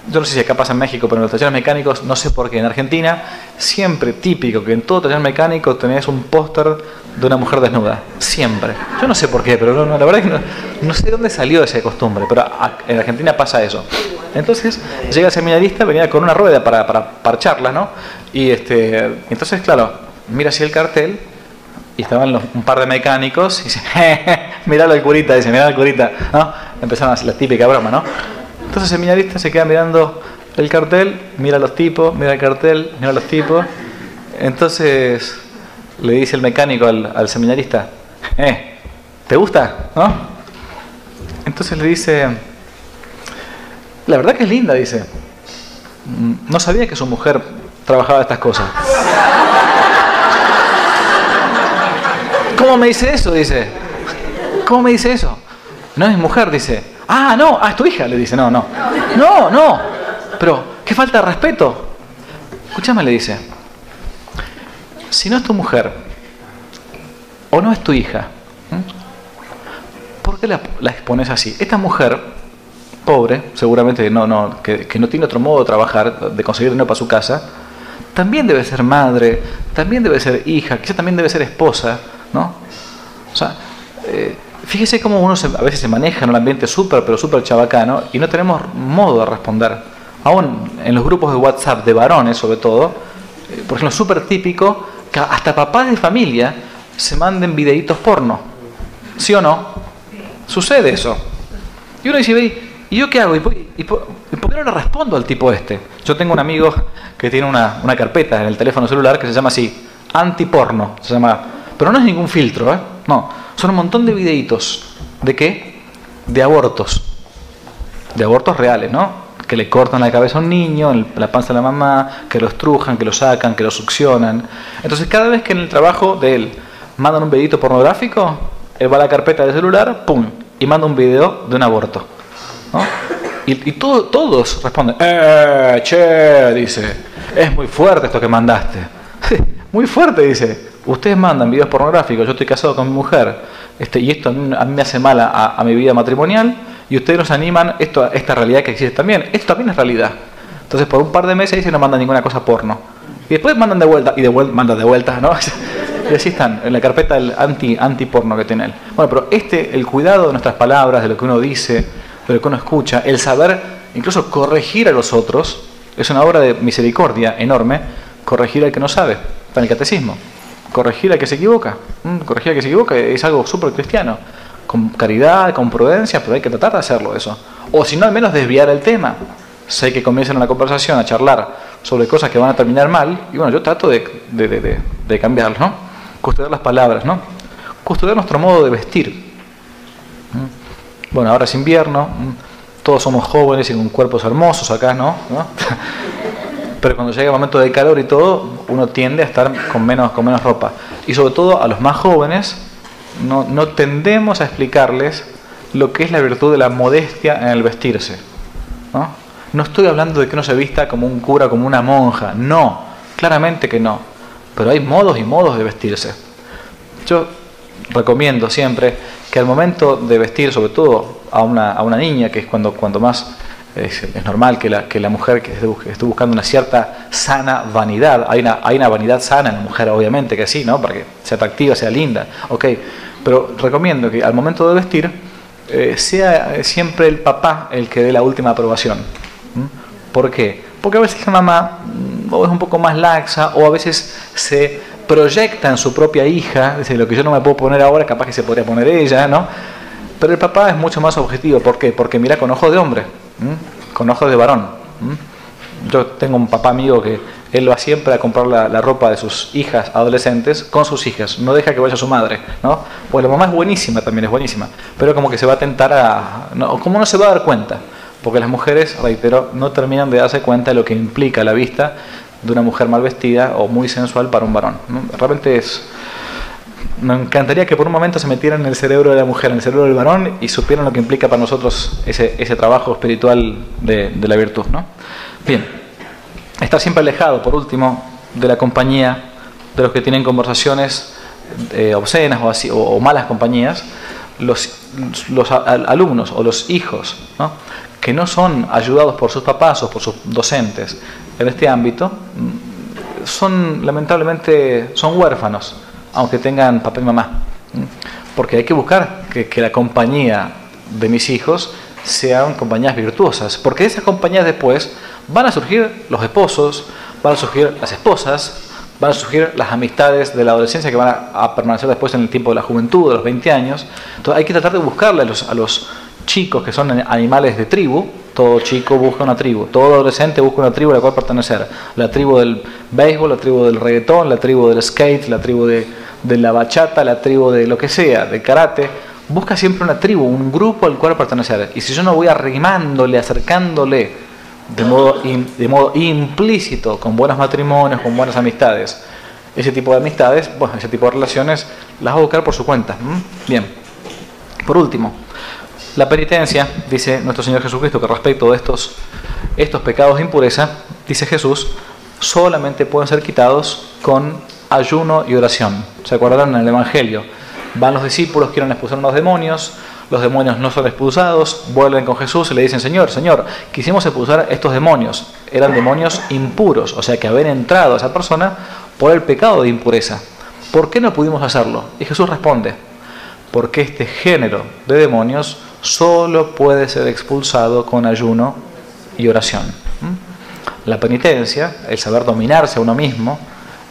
S1: yo no sé si acá pasa en México, pero en los talleres mecánicos, no sé por qué, en Argentina, siempre típico que en todo taller mecánico tenés un póster de una mujer desnuda. Siempre. Yo no sé por qué, pero no, la verdad es que no, sé dónde salió esa costumbre, pero en Argentina pasa eso. Entonces llega el seminarista, venía con una rueda para, para parcharla, ¿no? Y este, entonces, claro, mira así el cartel y estaban un par de mecánicos y dice, [LAUGHS] miralo al curita, dice, miralo al curita, ¿no? Empezaron a hacer la típica broma, ¿no? Entonces el seminarista se queda mirando el cartel, mira los tipos, mira el cartel, mira los tipos. Entonces le dice el mecánico al, seminarista, eh, ¿te gusta? ¿No? Entonces le dice, la verdad que es linda, dice. mm, no sabía que su mujer trabajaba estas cosas. [LAUGHS] ¿Cómo me dice eso? Dice. ¿Cómo me dice eso? No es mujer, dice. Ah, no, ah, es tu hija, le dice. No, no. No, no. Pero, ¿qué falta de respeto? Escúchame, le dice. Si no es tu mujer o no es tu hija, ¿por qué la, expones así? Esta mujer, pobre, seguramente no, no, que, que no tiene otro modo de trabajar, de conseguir dinero para su casa, también debe ser madre, también debe ser hija, quizá también debe ser esposa, ¿no? O sea, eh, fíjese cómo uno a veces se maneja en un ambiente súper, pero súper chabacano y no tenemos modo de responder. Aún en los grupos de WhatsApp de varones, sobre todo, eh, por ejemplo, súper típico hasta papás de familia se manden videitos porno. ¿Sí o no? Sucede eso. Y uno dice, ¿y yo qué hago? ¿Y por, qué no le respondo al tipo este? Yo tengo un amigo que tiene una, una carpeta en el teléfono celular que se llama así, antiporno. Se llama pero no es ningún filtro, ¿eh? No, son un montón de videitos. ¿De qué? De abortos. De abortos reales, ¿no? Que le cortan la cabeza a un niño, la panza de la mamá, que lo estrujan, que lo sacan, que lo succionan. Entonces, cada vez que en el trabajo de él mandan un videito pornográfico, él va a la carpeta del celular, ¡pum! y manda un video de un aborto. ¿no? Y todos responden, ¡eh, che! Dice, es muy fuerte esto que mandaste. [LAUGHS] muy fuerte, dice ustedes mandan videos pornográficos, yo estoy casado con mi mujer, este, y esto a mí, me hace mal a, mi vida matrimonial, y ustedes nos animan esto, esta realidad que existe también. Esto también es realidad. Entonces, por un par de meses dicen no mandan ninguna cosa porno. Y después mandan de vuelta, y de vuelta, mandan de vuelta, ¿no? [LAUGHS] y así están, en la carpeta del anti, anti porno que tiene él. Bueno, pero este, el cuidado de nuestras palabras, de lo que uno dice, de lo que uno escucha, el saber incluso corregir a los otros, es una obra de misericordia enorme, corregir al que no sabe, para el catecismo corregir al que se equivoca. Mm, corregir al que se equivoca es algo súper cristiano. Con caridad, con prudencia, pero hay que tratar de hacerlo eso. O si no, al menos desviar el tema. Sé que comiencen una conversación a charlar sobre cosas que van a terminar mal, y bueno, yo trato de, de cambiarlo, ¿no? Custodiar las palabras, ¿no? Custodiar nuestro modo de vestir. Mm. Bueno, ahora es invierno, mm. todos somos jóvenes y con cuerpos hermosos acá, ¿no? ¿No? [LAUGHS] pero cuando llega el momento de calor y todo, uno tiende a estar con menos, con menos ropa. Y sobre todo a los más jóvenes, no, no tendemos a explicarles lo que es la virtud de la modestia en el vestirse. ¿no? no estoy hablando de que uno se vista como un cura, como una monja, no, claramente que no. Pero hay modos y modos de vestirse. Yo recomiendo siempre que al momento de vestir, sobre todo a una, a una niña, que es cuando, cuando más es, normal que la, que la mujer que esté, buscando una cierta sana vanidad, hay una, hay una vanidad sana en la mujer, obviamente que sí, ¿no? Para que sea atractiva, sea linda, ok, pero recomiendo que al momento de vestir eh, sea siempre el papá el que dé la última aprobación. ¿Por qué? Porque a veces la mamá mm, es un poco más laxa o a veces se proyecta en su propia hija, dice, lo que yo no me puedo poner ahora, capaz que se podría poner ella, ¿no? Pero el papá es mucho más objetivo, ¿por qué? Porque mira con ojos de hombre con ojos de varón. Yo tengo un papá amigo que él va siempre a comprar la, ropa de sus hijas adolescentes con sus hijas, no deja que vaya su madre, ¿no? Pues la mamá es buenísima también, es buenísima, pero como que se va a tentar a... No, como no se va a dar cuenta, porque las mujeres, reitero, no terminan de darse cuenta de lo que implica la vista de una mujer mal vestida o muy sensual para un varón. Realmente es, me encantaría que por un momento se metieran en el cerebro de la mujer, en el cerebro del varón y supieran lo que implica para nosotros ese, ese trabajo espiritual de, la virtud. ¿no? Bien, estar siempre alejado, por último, de la compañía de los que tienen conversaciones eh, obscenas o, así, o, malas compañías, los, los alumnos o los hijos ¿no? que no son ayudados por sus papás o por sus docentes en este ámbito, son lamentablemente son huérfanos aunque tengan papá y mamá. Porque hay que buscar que, la compañía de mis hijos sean compañías virtuosas, porque de esas compañías después van a surgir los esposos, van a surgir las esposas, van a surgir las amistades de la adolescencia que van a, permanecer después en el tiempo de la juventud, de los 20 años. Entonces hay que tratar de buscarle a los, a los chicos que son animales de tribu, todo chico busca una tribu, todo adolescente busca una tribu a la cual pertenecer. La tribu del béisbol, la tribu del reggaetón, la tribu del skate, la tribu de, de la bachata, la tribu de lo que sea, de karate, busca siempre una tribu, un grupo al cual pertenecer. Y si yo no voy arrimándole, acercándole de modo, de modo implícito con buenos matrimonios, con buenas amistades. Ese tipo de amistades, bueno, ese tipo de relaciones las va a buscar por su cuenta. Bien. Por último, la penitencia, dice nuestro Señor Jesucristo, que respecto de estos, estos pecados de impureza, dice Jesús, solamente pueden ser quitados con ayuno y oración. ¿Se acuerdan en el Evangelio? Van los discípulos, quieren expulsar a los demonios, los demonios no son expulsados, vuelven con Jesús y le dicen, Señor, Señor, quisimos expulsar estos demonios. Eran demonios impuros, o sea que habían entrado a esa persona por el pecado de impureza. ¿Por qué no pudimos hacerlo? Y Jesús responde, porque este género de demonios solo puede ser expulsado con ayuno y oración. ¿Mm? La penitencia, el saber dominarse a uno mismo,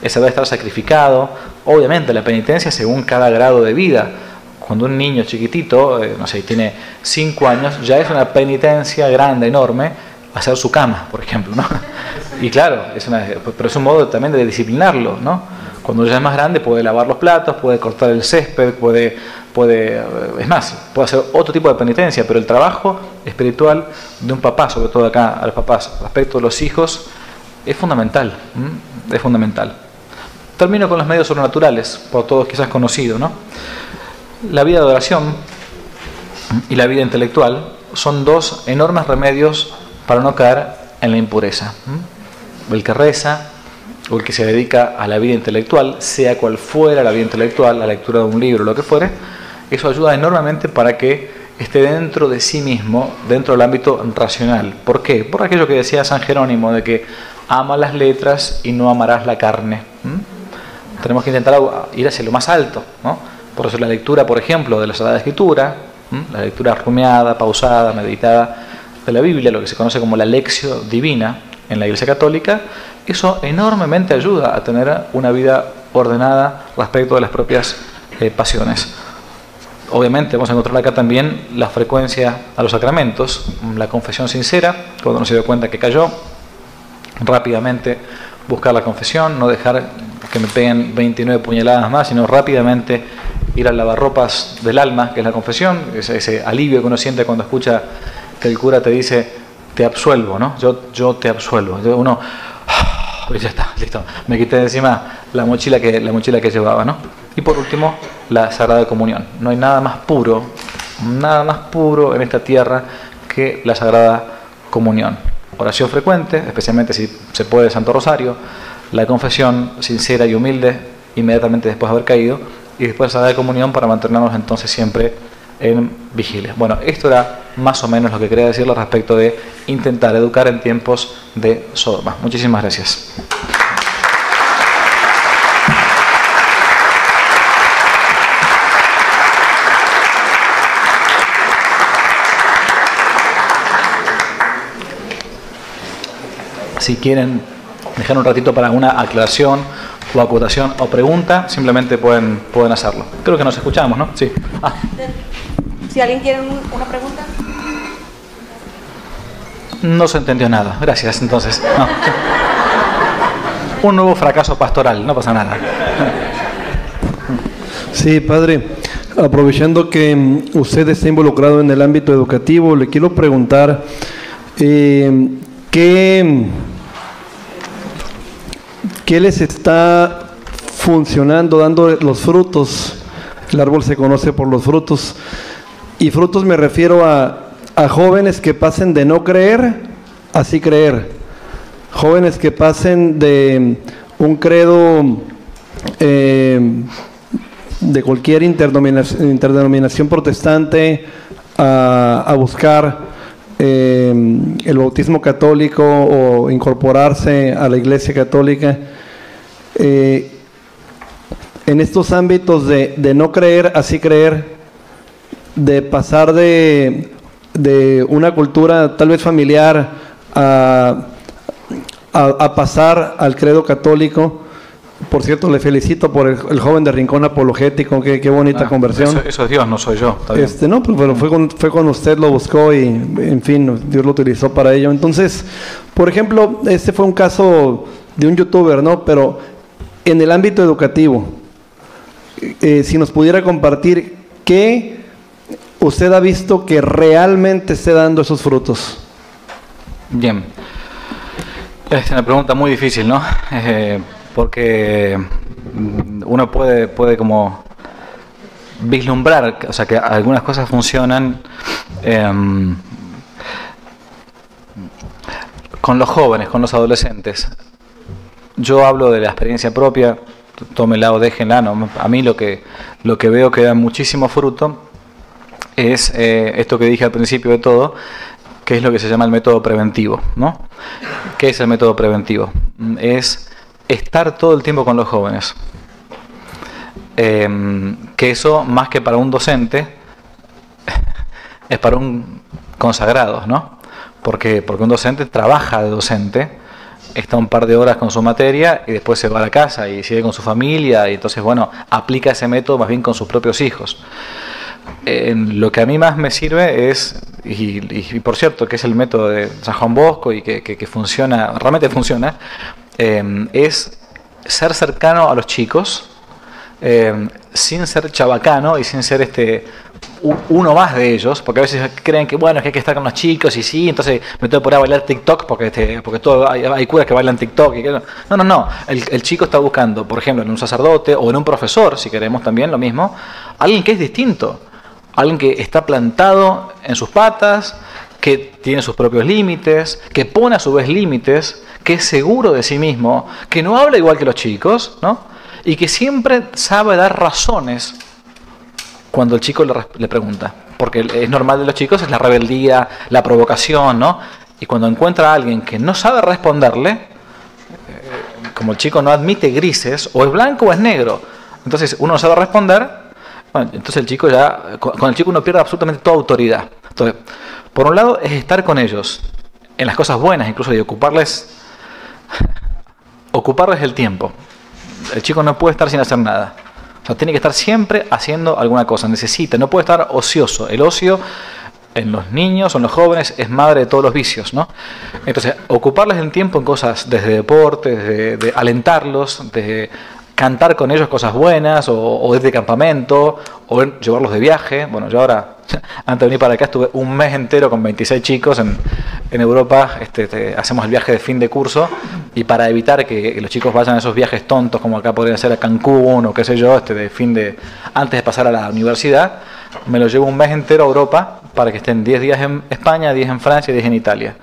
S1: el saber estar sacrificado, obviamente la penitencia según cada grado de vida. Cuando un niño chiquitito, eh, no sé, tiene 5 años, ya es una penitencia grande, enorme, hacer su cama, por ejemplo, ¿no? [LAUGHS] Y claro, es una, pero es un modo también de disciplinarlo, ¿no? Cuando ya es más grande puede lavar los platos, puede cortar el césped, puede, puede, es más, puede hacer otro tipo de penitencia, pero el trabajo espiritual de un papá, sobre todo acá a los papás, respecto a los hijos, es fundamental, es fundamental. Termino con los medios sobrenaturales, por todos quizás conocidos, ¿no? La vida de oración y la vida intelectual son dos enormes remedios para no caer en la impureza. El que reza, o el que se dedica a la vida intelectual, sea cual fuera la vida intelectual, la lectura de un libro, lo que fuere, eso ayuda enormemente para que esté dentro de sí mismo, dentro del ámbito racional. ¿Por qué? Por aquello que decía San Jerónimo, de que ama las letras y no amarás la carne. Tenemos que intentar ir hacia lo más alto. ¿no? Por eso la lectura, por ejemplo, de la Sagrada Escritura, la lectura rumiada, pausada, meditada de la Biblia, lo que se conoce como la lección divina en la Iglesia Católica, eso enormemente ayuda a tener una vida ordenada respecto de las propias eh, pasiones. Obviamente vamos a encontrar acá también la frecuencia a los sacramentos, la confesión sincera, cuando uno se dio cuenta que cayó, rápidamente buscar la confesión, no dejar que me peguen 29 puñaladas más, sino rápidamente ir al lavarropas del alma, que es la confesión, ese, alivio que uno siente cuando escucha que el cura te dice, te absuelvo, ¿no? Yo, yo te absuelvo. Uno, pues ya está, listo. Me quité de encima la mochila que, la mochila que llevaba, ¿no? Y por último, la Sagrada Comunión. No hay nada más puro, nada más puro en esta tierra que la Sagrada Comunión. Oración frecuente, especialmente si se puede Santo Rosario, la confesión sincera y humilde inmediatamente después de haber caído, y después la Sagrada Comunión para mantenernos entonces siempre en vigilia. Bueno, esto era más o menos lo que quería decirles respecto de intentar educar en tiempos de Sodoma. Muchísimas gracias. Si quieren dejar un ratito para una aclaración o acotación o pregunta, simplemente pueden, pueden hacerlo. Creo que nos escuchamos, ¿no? Sí. Ah.
S2: Si alguien quiere una pregunta.
S1: No se entendió nada. Gracias, entonces. Un nuevo fracaso pastoral, no pasa nada.
S3: Sí, padre. Aprovechando que usted está involucrado en el ámbito educativo, le quiero preguntar eh, qué, qué les está funcionando, dando los frutos. El árbol se conoce por los frutos. Y frutos me refiero a, jóvenes que pasen de no creer a sí creer. Jóvenes que pasen de un credo eh, de cualquier interdenominación, protestante a, buscar eh, el bautismo católico o incorporarse a la iglesia católica. Eh, en estos ámbitos de, de no creer, así creer, de pasar de, una cultura tal vez familiar a, a, pasar al credo católico. Por cierto, le felicito por el, joven de Rincón Apologético, qué, qué bonita ah, conversión.
S1: Eso, es Dios, no soy yo.
S3: Este, no, pero fue con, fue con usted, lo buscó y, en fin, Dios lo utilizó para ello. Entonces, por ejemplo, este fue un caso de un youtuber, ¿no? Pero en el ámbito educativo, eh, si nos pudiera compartir qué usted ha visto que realmente esté dando esos frutos?
S1: Bien. Es una pregunta muy difícil, ¿no? Eh, porque mm, uno puede, puede como vislumbrar, o sea, que algunas cosas funcionan em, con los jóvenes, con los adolescentes. Yo hablo de la experiencia propia, tómela o déjenla, ¿no? a mí lo que, lo que veo que da muchísimo fruto es eh, esto que dije al principio de todo, que es lo que se llama el método preventivo. ¿no? ¿Qué es el método preventivo? Es estar todo el tiempo con los jóvenes. Em, que eso, más que para un docente, [LAUGHS] es para un consagrado, ¿no? Porque, porque un docente trabaja de docente, está un par de horas con su materia y después se va a la casa y sigue con su familia y entonces, bueno, aplica ese método más bien con sus propios hijos. lo que a mí más me sirve es, y, por cierto, que es el método de San Juan Bosco y que, funciona, realmente funciona, em, es ser cercano a los chicos, em, sin ser chabacano y sin ser este uno más de ellos, porque a veces creen que bueno, que hay que estar con los chicos y sí, entonces me tengo que poner a bailar TikTok porque este, porque todo, hay, hay, curas que bailan TikTok. Y que, no, no, no. El, el, chico está buscando, por ejemplo, en un sacerdote o en un profesor, si queremos también lo mismo, alguien que es distinto, alguien que está plantado en sus patas, que tiene sus propios límites, que pone a su vez límites, que es seguro de sí mismo, que no habla igual que los chicos, ¿no? Y que siempre sabe dar razones cuando el chico le, pregunta. Porque es normal de los chicos, es la rebeldía, la provocación, ¿no? Y cuando encuentra a alguien que no sabe responderle, eh, como el chico no admite grises, o es blanco o es negro, entonces uno no sabe responder, entonces el chico ya, con el chico uno pierde absolutamente toda autoridad. Entonces, por un lado es estar con ellos, en las cosas buenas, incluso de ocuparles, [LAUGHS] ocuparles el tiempo. El chico no puede estar sin hacer nada. O sea, tiene que estar siempre haciendo alguna cosa, necesita, no puede estar ocioso. El ocio en los niños o en los jóvenes es madre de todos los vicios, ¿no? Entonces, ocuparles el tiempo en cosas desde deporte, de, de alentarlos, de cantar con ellos cosas buenas, o, o ir de campamento, o llevarlos de viaje. Bueno, yo ahora, [LAUGHS] antes de venir para acá, estuve un mes entero con 26 chicos en, en Europa. Este, hacemos el viaje de fin de curso y para evitar que los chicos vayan a esos viajes tontos, como acá podrían ser a Cancún o qué sé yo, este, de fin de, antes de pasar a la universidad, me lo llevo un mes entero a Europa para que estén 10 días en España, 10 en Francia y 10 en Italia.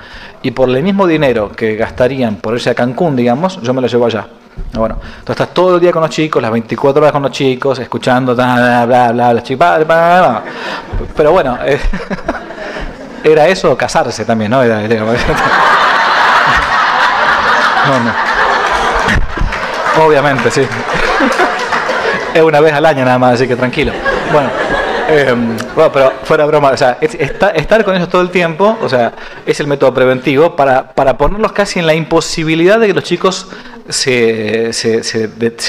S1: Y por el mismo dinero que gastarían por irse a Cancún, digamos, yo me lo llevo allá. Bueno, entonces estás todo el día con los chicos, las 24 horas con los chicos, escuchando, bla, bla, bla, bla, bla, Pero bueno, eh, [LAUGHS] era eso, casarse también, ¿no? Era, [LAUGHS] no, no. Obviamente, sí. [LAUGHS] es una vez al año nada más, así que tranquilo. Bueno. Em, bueno, pero fuera broma, o sea, estar con ellos todo el tiempo, o sea, es el método preventivo para, para ponerlos casi en la imposibilidad de que los chicos se, se, se,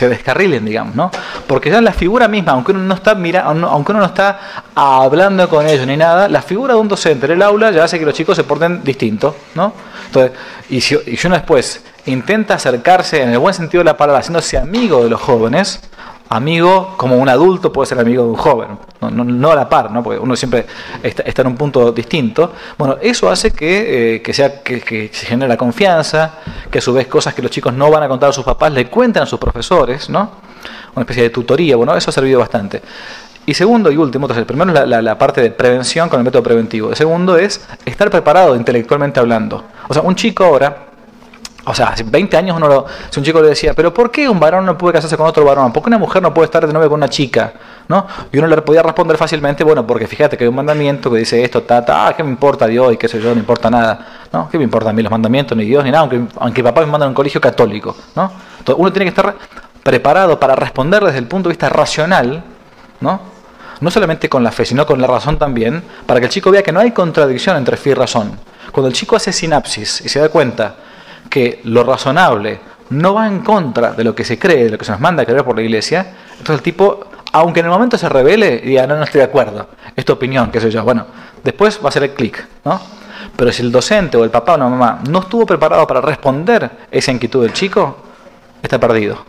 S1: descarrilen, digamos, ¿no? Porque ya la figura misma, aunque uno no está mira, aunque uno no está hablando con ellos ni nada, la figura de un docente en el aula ya hace que los chicos se porten distintos, ¿no? Entonces, y si, y si uno después intenta acercarse en el buen sentido de la palabra, haciéndose amigo de los jóvenes, amigo como un adulto puede ser amigo de un joven, no, a la par, ¿no? porque uno siempre está, en un punto distinto. Bueno, eso hace que, eh, sea, que, se genere la confianza, que a su vez cosas que los chicos no van a contar a sus papás le cuenten a sus profesores, ¿no? una especie de tutoría, bueno, eso ha servido bastante. Y segundo y último, entonces, primero es la, la, parte de prevención con el método preventivo. El segundo es estar preparado intelectualmente hablando. O sea, un chico ahora o sea, hace 20 años uno lo, si un chico le decía, pero ¿por qué un varón no puede casarse con otro varón? ¿Por qué una mujer no puede estar de novia con una chica? ¿No? Y uno le podía responder fácilmente, bueno, porque fíjate que hay un mandamiento que dice esto, ta, ta, ah, ¿qué me importa Dios y qué sé yo? No importa nada. ¿No? ¿Qué me importa a mí los mandamientos, ni Dios, ni nada? Aunque, aunque papá me manda a un colegio católico, ¿no? Entonces uno tiene que estar preparado para responder desde el punto de vista racional, ¿no? No solamente con la fe, sino con la razón también, para que el chico vea que no hay contradicción entre fe y razón. Cuando el chico hace sinapsis y se da cuenta que lo razonable no va en contra de lo que se cree, de lo que se nos manda a creer por la iglesia, entonces el tipo, aunque en el momento se revele, diga, no, no estoy de acuerdo, es tu opinión, qué sé yo, bueno, después va a ser el clic, ¿no? Pero si el docente o el papá o la mamá no estuvo preparado para responder esa inquietud del chico, está perdido.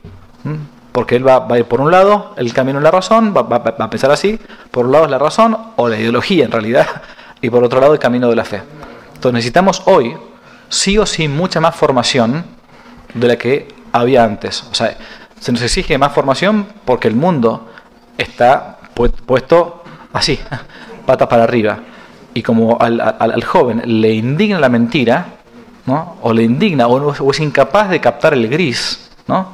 S1: Porque él va, a ir por un lado, el camino es la razón, va, va, a pensar así, por un lado es la razón o la ideología en realidad, [LAUGHS] y por otro lado el camino de la fe. Entonces necesitamos hoy sí o sí mucha más formación de la que había antes. O sea, se nos exige más formación porque el mundo está puesto así, [LAUGHS] patas para arriba. Y como al, joven le indigna la mentira, ¿no? o le indigna, o, es incapaz de captar el gris, ¿no?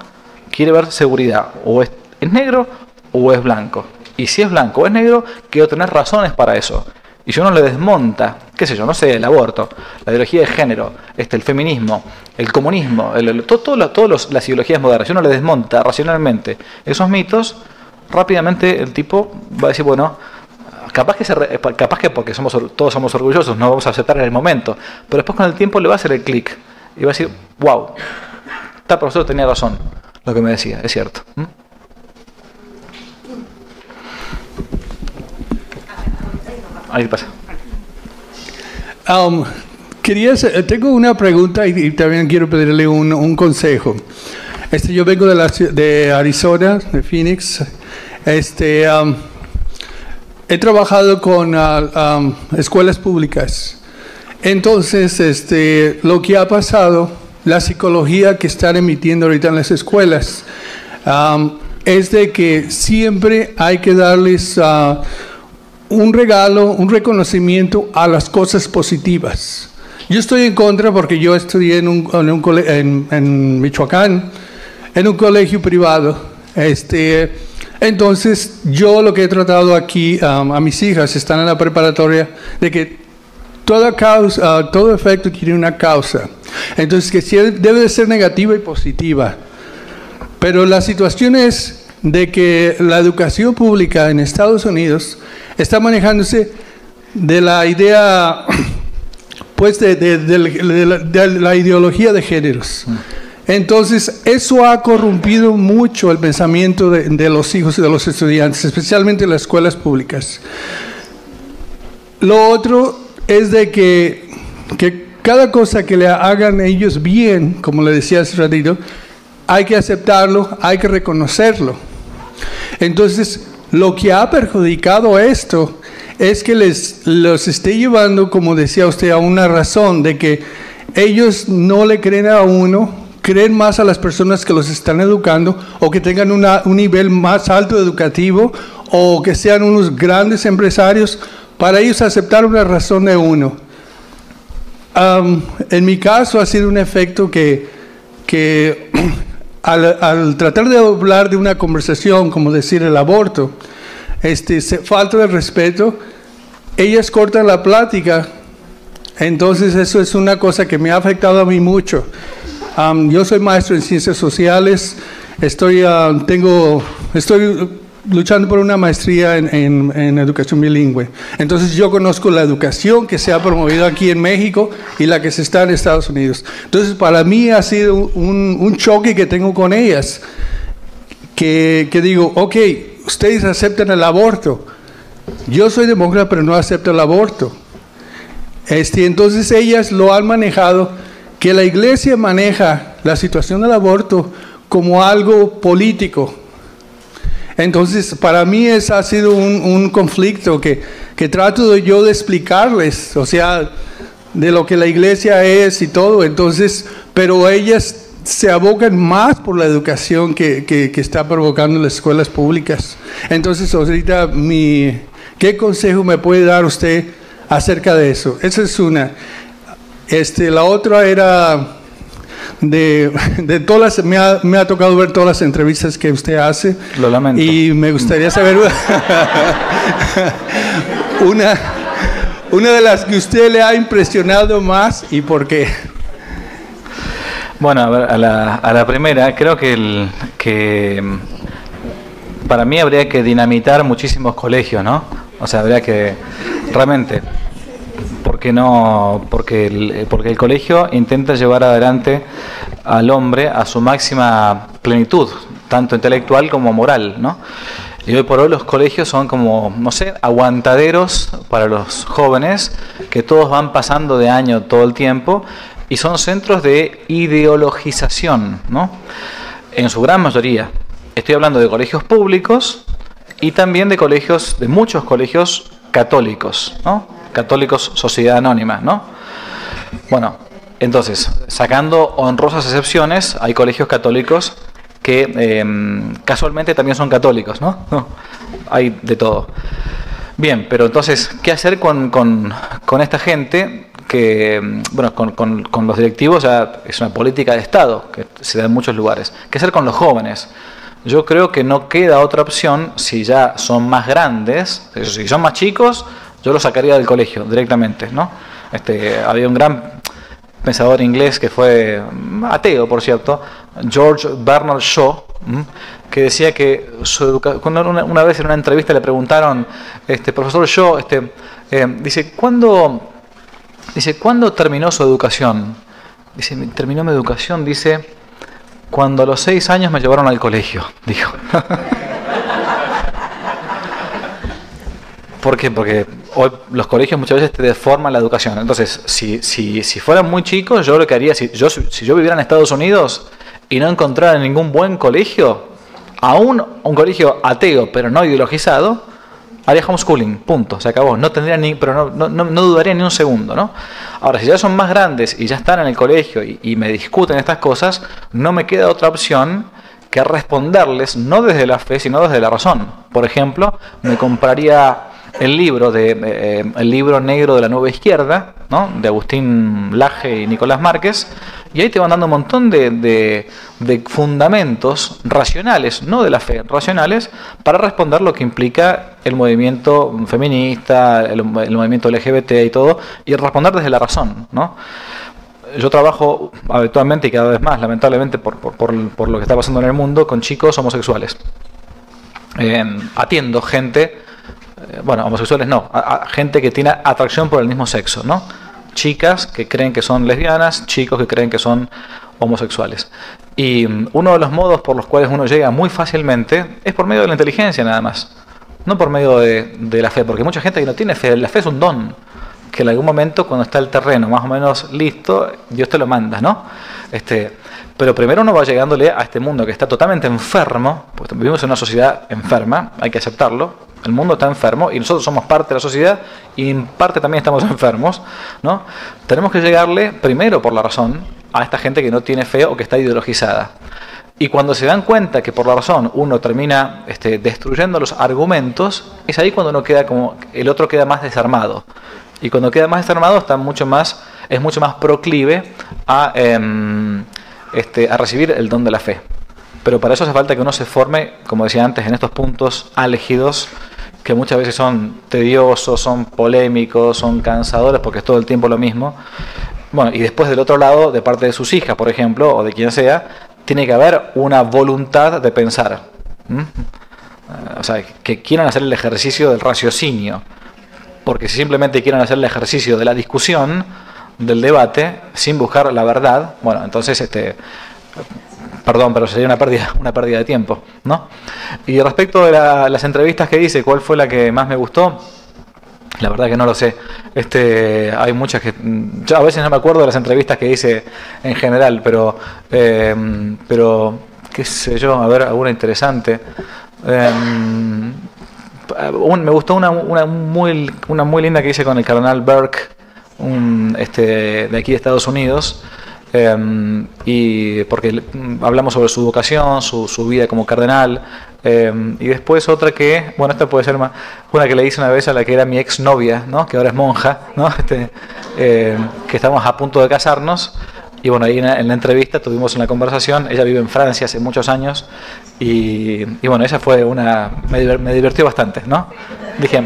S1: quiere ver seguridad, o es, es negro o es blanco. Y si es blanco o es negro, quiero tener razones para eso. Y si uno le desmonta, qué sé yo, no sé, el aborto, la ideología de género, este, el feminismo, el comunismo, todas las ideologías modernas, si uno le desmonta racionalmente esos mitos, rápidamente el tipo va a decir, bueno, capaz que, se capaz que porque somos, todos somos orgullosos, no vamos a aceptar en el momento, pero después con el tiempo le va a hacer el clic y va a decir, wow, tal profesor tenía razón, lo que me decía, es cierto. Ahí pasa.
S4: Um, quería tengo una pregunta y, también quiero pedirle un, consejo. Este, yo vengo de, la, de Arizona, de Phoenix. Este, um, he trabajado con uh, um, escuelas públicas. Entonces, este, lo que ha pasado, la psicología que están emitiendo ahorita en las escuelas, es de que siempre hay que darles uh, un regalo, un reconocimiento a las cosas positivas. Yo estoy en contra porque yo estudié en, un, en, en, Michoacán, en un colegio privado. Este, entonces, yo lo que he tratado aquí um, a mis hijas, están en la preparatoria, de que toda causa, uh, todo efecto tiene una causa. Entonces, que debe de ser negativa y positiva. Pero la situación es de que la educación pública en Estados Unidos está manejándose de la idea, [CLEARS THROAT] pues, de, la, ideología de géneros. Entonces, eso ha corrompido mucho el pensamiento de, los hijos y de los estudiantes, especialmente en las escuelas públicas. Lo otro es de que, que cada cosa que le hagan ellos bien, como le decía hace ratito, hay que aceptarlo, hay que reconocerlo. Entonces, lo que ha perjudicado esto es que les los esté llevando, como decía usted, a una razón de que ellos no le creen a uno, creen más a las personas que los están educando o que tengan un nivel más alto educativo o que sean unos grandes empresarios para ellos aceptar una razón de uno. en mi caso ha sido un efecto que, que [CLEARS THROAT] al, tratar de hablar de una conversación, como decir el aborto, este, falta de respeto, ellas cortan la plática. Entonces eso es una cosa que me ha afectado a mí mucho. yo soy maestro en ciencias sociales, estoy, tengo, estoy luchando por una maestría en, en, educación bilingüe. Entonces yo conozco la educación que se ha promovido aquí en México y la que se está en Estados Unidos. Entonces para mí ha sido un, un choque que tengo con ellas, que, que, digo, ok, ustedes aceptan el aborto. Yo soy demócrata pero no acepto el aborto. Este, entonces ellas lo han manejado, que la iglesia maneja la situación del aborto como algo político, entonces, para mí es, ha sido un, conflicto que, que, trato yo de explicarles, o sea, de lo que la iglesia es y todo. Entonces, pero ellas se abocan más por la educación que, que, que está provocando las escuelas públicas. Entonces, ahorita, mi, ¿qué consejo me puede dar usted acerca de eso? Esa es una. Este, la otra era de, de todas las, me ha, me ha, tocado ver todas las entrevistas que usted hace.
S1: Lo lamento.
S4: Y me gustaría saber una, una de las que usted le ha impresionado más y por qué.
S1: Bueno, a, ver, a, la, a la primera, creo que, el, que para mí habría que dinamitar muchísimos colegios, ¿no? O sea, habría que realmente porque no porque el, porque el colegio intenta llevar adelante al hombre a su máxima plenitud, tanto intelectual como moral, ¿no? Y hoy por hoy los colegios son como, no sé, aguantaderos para los jóvenes que todos van pasando de año todo el tiempo y son centros de ideologización, ¿no? En su gran mayoría. Estoy hablando de colegios públicos y también de colegios, de muchos colegios católicos, ¿no? Católicos Sociedad Anónima, ¿no? Bueno, Entonces, sacando honrosas excepciones, hay colegios católicos que em, casualmente también son católicos, ¿no? [LAUGHS] Hay de todo. Bien, pero entonces, ¿qué hacer con, esta gente? Que, em, bueno, con, los directivos ya es una política de Estado que se da en muchos lugares. ¿Qué hacer con los jóvenes? Yo creo que no queda otra opción si ya son más grandes, si son más chicos, yo los sacaría del colegio directamente, ¿no? Este, había un gran pensador inglés que fue mm, ateo, por cierto, George Bernard Shaw, que decía que su una, una, vez en una entrevista le preguntaron, este profesor Shaw, este, eh, dice, ¿cuándo, dice, ¿cuándo terminó su educación? Dice, terminó mi educación, dice, cuando a los seis años me llevaron al colegio, [LAUGHS] dijo. ¿Por qué? Porque hoy los colegios muchas veces te deforman la educación. Entonces, si, si, si fueran muy chicos, yo lo que haría, si yo, si yo viviera en Estados Unidos y no encontrara ningún buen colegio, aún un colegio ateo pero no ideologizado, haría homeschooling, punto, se acabó. No tendría ni, pero no, no, no, dudaría ni un segundo, ¿no? Ahora, si ya son más grandes y ya están en el colegio y, y me discuten estas cosas, no me queda otra opción que responderles no desde la fe, sino desde la razón. Por ejemplo, me compraría el libro de eh, el libro negro de la nueva izquierda, ¿no? de Agustín Laje y Nicolás Márquez, y ahí te van dando un montón de, de, fundamentos racionales, no de la fe, racionales, para responder lo que implica el movimiento feminista, el, movimiento LGBT y todo, y responder desde la razón. ¿no? Yo trabajo habitualmente y cada vez más, lamentablemente, por, por, por, lo que está pasando en el mundo, con chicos homosexuales. Eh, atiendo gente eh, bueno, homosexuales no, gente que tiene atracción por el mismo sexo, ¿no? Chicas que creen que son lesbianas, chicos que creen que son homosexuales. Y mm, uno de los modos por los cuales uno llega muy fácilmente es por medio de la inteligencia nada más, no por medio de, la fe, porque mucha gente que no tiene fe, la fe es un don, que en algún momento cuando está el terreno más o menos listo, Dios te lo manda, ¿no? Este, pero primero uno va llegándole a este mundo que está totalmente enfermo, porque vivimos en una sociedad enferma, hay que aceptarlo, el mundo está enfermo y nosotros somos parte de la sociedad y en parte también estamos [LAUGHS] enfermos, ¿no? Tenemos que llegarle primero por la razón a esta gente que no tiene fe o que está ideologizada. Y cuando se dan cuenta que por la razón uno termina este, destruyendo los argumentos, es ahí cuando uno queda como el otro queda más desarmado. Y cuando queda más desarmado está mucho más, es mucho más proclive a, em, este, a recibir el don de la fe. Pero para eso hace falta que uno se forme, como decía antes, en estos puntos elegidos que muchas veces son tediosos, son polémicos, son cansadores porque es todo el tiempo lo mismo. Bueno, y después del otro lado, de parte de sus hijas, por ejemplo, o de quien sea, tiene que haber una voluntad de pensar. O sea, que quieran hacer el ejercicio del raciocinio. Porque si simplemente quieren hacer el ejercicio de la discusión, del debate, sin buscar la verdad, bueno, entonces este, Perdón, pero sería una pérdida, [LAUGHS] una pérdida de tiempo, ¿no? Y respecto de las entrevistas que hice, ¿cuál fue la que más me gustó? La verdad que no lo sé. Este, hay muchas que yo a veces no me acuerdo de las entrevistas que hice en general, pero em, pero qué sé yo, a ver alguna interesante. Em, me gustó una, una, muy una muy linda que hice con el cardenal Burke, un, este, de aquí de Estados Unidos. Em, y porque hablamos sobre su vocación, su, su vida como cardenal, em, y después otra que, bueno, esta puede ser más, una que le hice una vez a la que era mi exnovia, ¿no? que ahora es monja, ¿no? [LAUGHS] Este, em, que estamos a punto de casarnos, y bueno, ahí en la, entrevista tuvimos una conversación, ella vive en Francia hace muchos años, y, y bueno, esa fue una, me, me divirtió bastante, ¿no? Dije,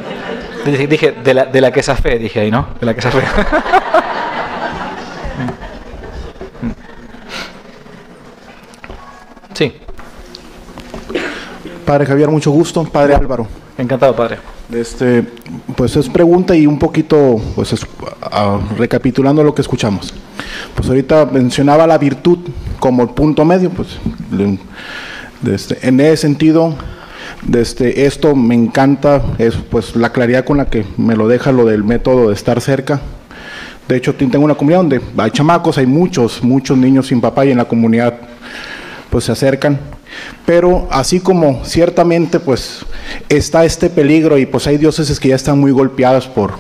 S1: dije, de la, de la que esa fe, dije ahí, ¿no? De la que esa fe. [LAUGHS] Sí.
S5: Padre Javier, mucho gusto. Padre Álvaro.
S1: Encantado, padre.
S5: Este, pues es pregunta y un poquito, pues recapitulando lo que escuchamos. Pues ahorita mencionaba la virtud como el punto medio, pues este, en ese sentido, desde esto me encanta, es pues la claridad con la que me lo deja lo del método de estar cerca. De hecho, tengo una comunidad donde hay chamacos, hay muchos, muchos niños sin papá y en la comunidad pues se acercan. Pero así como ciertamente pues está este peligro y pues hay diócesis que ya están muy golpeadas por,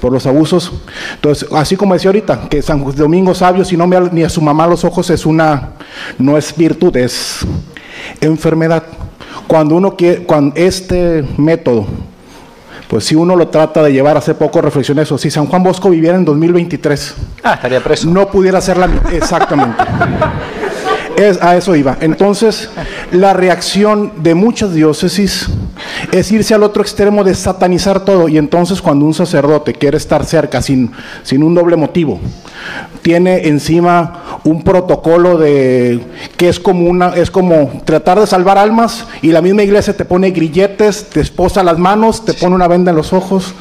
S5: por los abusos. Entonces, así como decía ahorita, que San Domingo Sabio, si no ve ni a su mamá los ojos, es una, no es virtud, es enfermedad. Cuando uno quiere, cuando este método, pues si uno lo trata de llevar, hace poco reflexioné eso, si San Juan Bosco viviera en 2023,
S1: Ah, estaría preso.
S5: no pudiera ser la exactamente. Es, a eso iba. Entonces, la reacción de muchas diócesis es irse al otro extremo de satanizar todo. Y entonces, cuando un sacerdote quiere estar cerca sin, sin un doble motivo, tiene encima un protocolo de que es como una, es como tratar de salvar almas, y la misma iglesia te pone grilletes, te esposa las manos, te pone una venda en los ojos.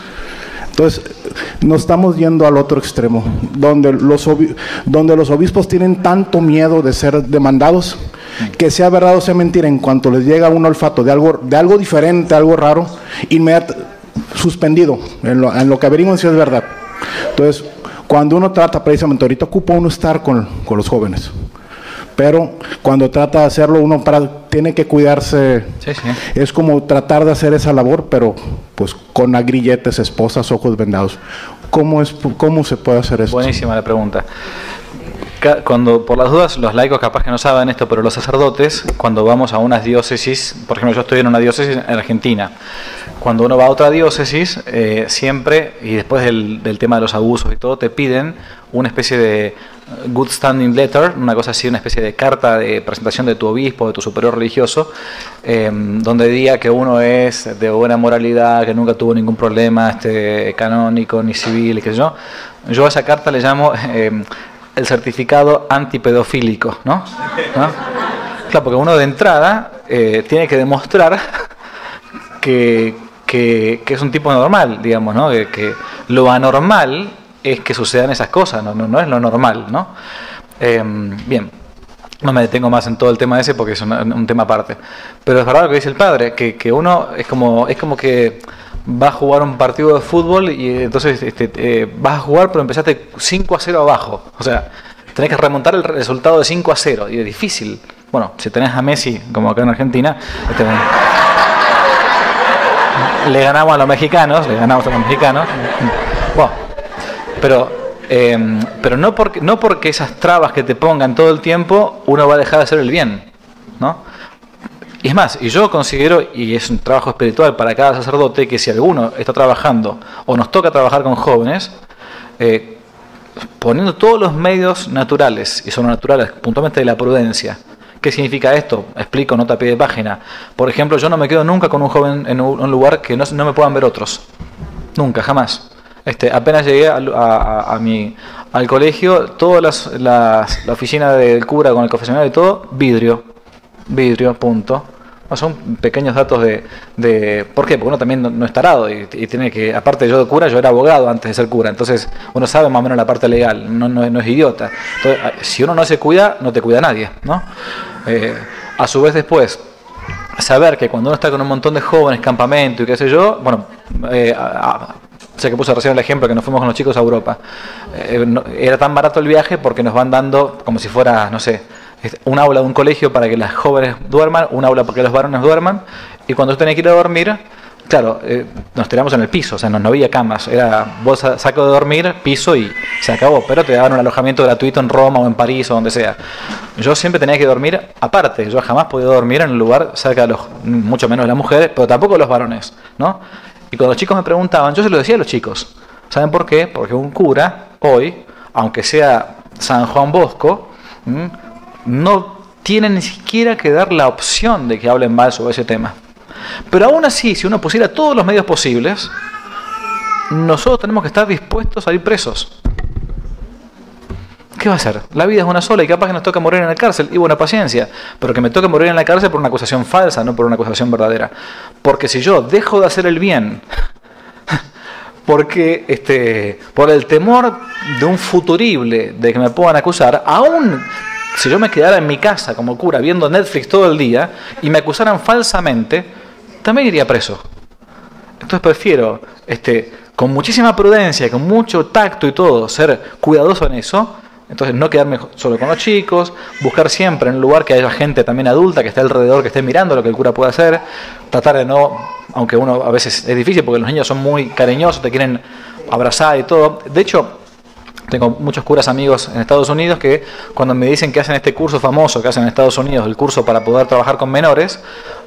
S5: Entonces, nos estamos yendo al otro extremo, donde los, donde los obispos tienen tanto miedo de ser demandados, que sea verdad o sea mentira, en cuanto les llega un olfato de algo, de algo diferente, algo raro, inmediatamente suspendido, en lo, en lo que averiguan si es verdad. Entonces, cuando uno trata, precisamente ahorita ocupa uno estar con los jóvenes, pero cuando trata de hacerlo uno para, tiene que cuidarse
S1: Sí, sí.
S5: es como tratar de hacer esa labor, pero pues con agrilletes, esposas, ojos vendados. ¿Cómo, es, cómo se puede hacer eso?
S1: Buenísima la pregunta. Cuando, por las dudas, los laicos capaz que no saben esto, pero los sacerdotes, cuando vamos a unas diócesis, por ejemplo, yo estoy en una diócesis en Argentina, cuando uno va a otra diócesis, eh, siempre, y después del, tema de los abusos y todo, te piden una especie de good standing letter, una cosa así, una especie de carta de presentación de tu obispo, de tu superior religioso, eh, donde diga que uno es de buena moralidad, que nunca tuvo ningún problema este, canónico ni civil, qué sé yo. Yo a esa carta le llamo eh, el certificado antipedofílico, ¿no? ¿No? Claro, porque uno de entrada eh, tiene que demostrar que, que- que es un tipo normal, digamos, ¿no? Que, que lo anormal es que sucedan esas cosas, no, no, no es lo normal, ¿no? Eh, bien, no me detengo más en todo el tema ese porque es un, un tema aparte. Pero es verdad lo que dice el padre, que, que uno es como, es como que va a jugar un partido de fútbol y entonces este, eh, vas a jugar pero empezaste 5 a 0 abajo. O sea, tenés que remontar el resultado de 5 a 0 y es difícil. Bueno, si tenés a Messi, como acá en Argentina, este, le ganamos a los mexicanos, le ganamos a los mexicanos. Bueno, pero, eh, pero no, porque, no porque esas trabas que te pongan todo el tiempo uno va a dejar de hacer el bien, ¿no? Y es más, y yo considero, y es un trabajo espiritual para cada sacerdote, que si alguno está trabajando o nos toca trabajar con jóvenes, eh, poniendo todos los medios naturales, y son naturales, puntualmente de la prudencia. ¿Qué significa esto? Explico, nota a pie de página. Por ejemplo, yo no me quedo nunca con un joven en un lugar que no, no me puedan ver otros. Nunca, jamás. Este, apenas llegué a, a- a mi, al colegio, todas las, las- la oficina del cura con el confesionario y todo, vidrio. Vidrio, punto. No, son pequeños datos de, de... ¿Por qué? Porque uno también no, no es tarado y, tiene que... Aparte yo de cura, yo era abogado antes de ser cura, entonces uno sabe más o menos la parte legal, no, no, no es idiota. Entonces, a- si uno no se cuida, no te cuida nadie, ¿no? Eh, a su vez después, saber que cuando uno está con un montón de jóvenes, campamento y qué sé yo, bueno, eh, a- a- sé que puse recién el ejemplo que nos fuimos con los chicos a Europa. Eh, era tan barato el viaje porque nos van dando como si fuera, no sé, un aula de un colegio para que las jóvenes duerman, un aula para que los varones duerman, y cuando tiene que ir a dormir, claro, eh, nos tiramos en el piso, o sea, no, había camas, era bolsa, saco de dormir, piso y se acabó, pero te daban un alojamiento gratuito en Roma o en París o donde sea. Yo siempre tenía que dormir aparte, yo jamás podía dormir en un lugar cerca de los, mucho menos de las mujeres, pero tampoco los varones, ¿no? Y cuando los chicos me preguntaban, yo se lo decía a los chicos, ¿saben por qué? Porque un cura, hoy, aunque sea San Juan Bosco. No tiene ni siquiera que dar la opción de que hablen mal sobre ese tema. Pero aún así, si uno pusiera todos los medios posibles, nosotros tenemos que estar dispuestos a ir presos. ¿Qué va a hacer? La vida es una sola y capaz que nos toca morir en la cárcel. Y buena paciencia. Pero que me toque morir en la cárcel por una acusación falsa, no por una acusación verdadera. Porque si yo dejo de hacer el bien, [LAUGHS] porque este, por el temor de un futurible de que me puedan acusar, aún si yo me quedara en mi casa como cura viendo Netflix todo el día y me acusaran falsamente, también iría preso. Entonces prefiero, este, con muchísima prudencia, con mucho tacto y todo, ser cuidadoso en eso, Entonces no quedarme solo con los chicos, buscar siempre en un lugar que haya gente también adulta que esté alrededor, que esté mirando lo que el cura puede hacer, tratar de no, aunque uno a veces es difícil porque los niños son muy cariñosos, te quieren abrazar y todo. De hecho, tengo muchos curas amigos en Estados Unidos que cuando me dicen que hacen este curso famoso que hacen en Estados Unidos, el curso para poder trabajar con menores,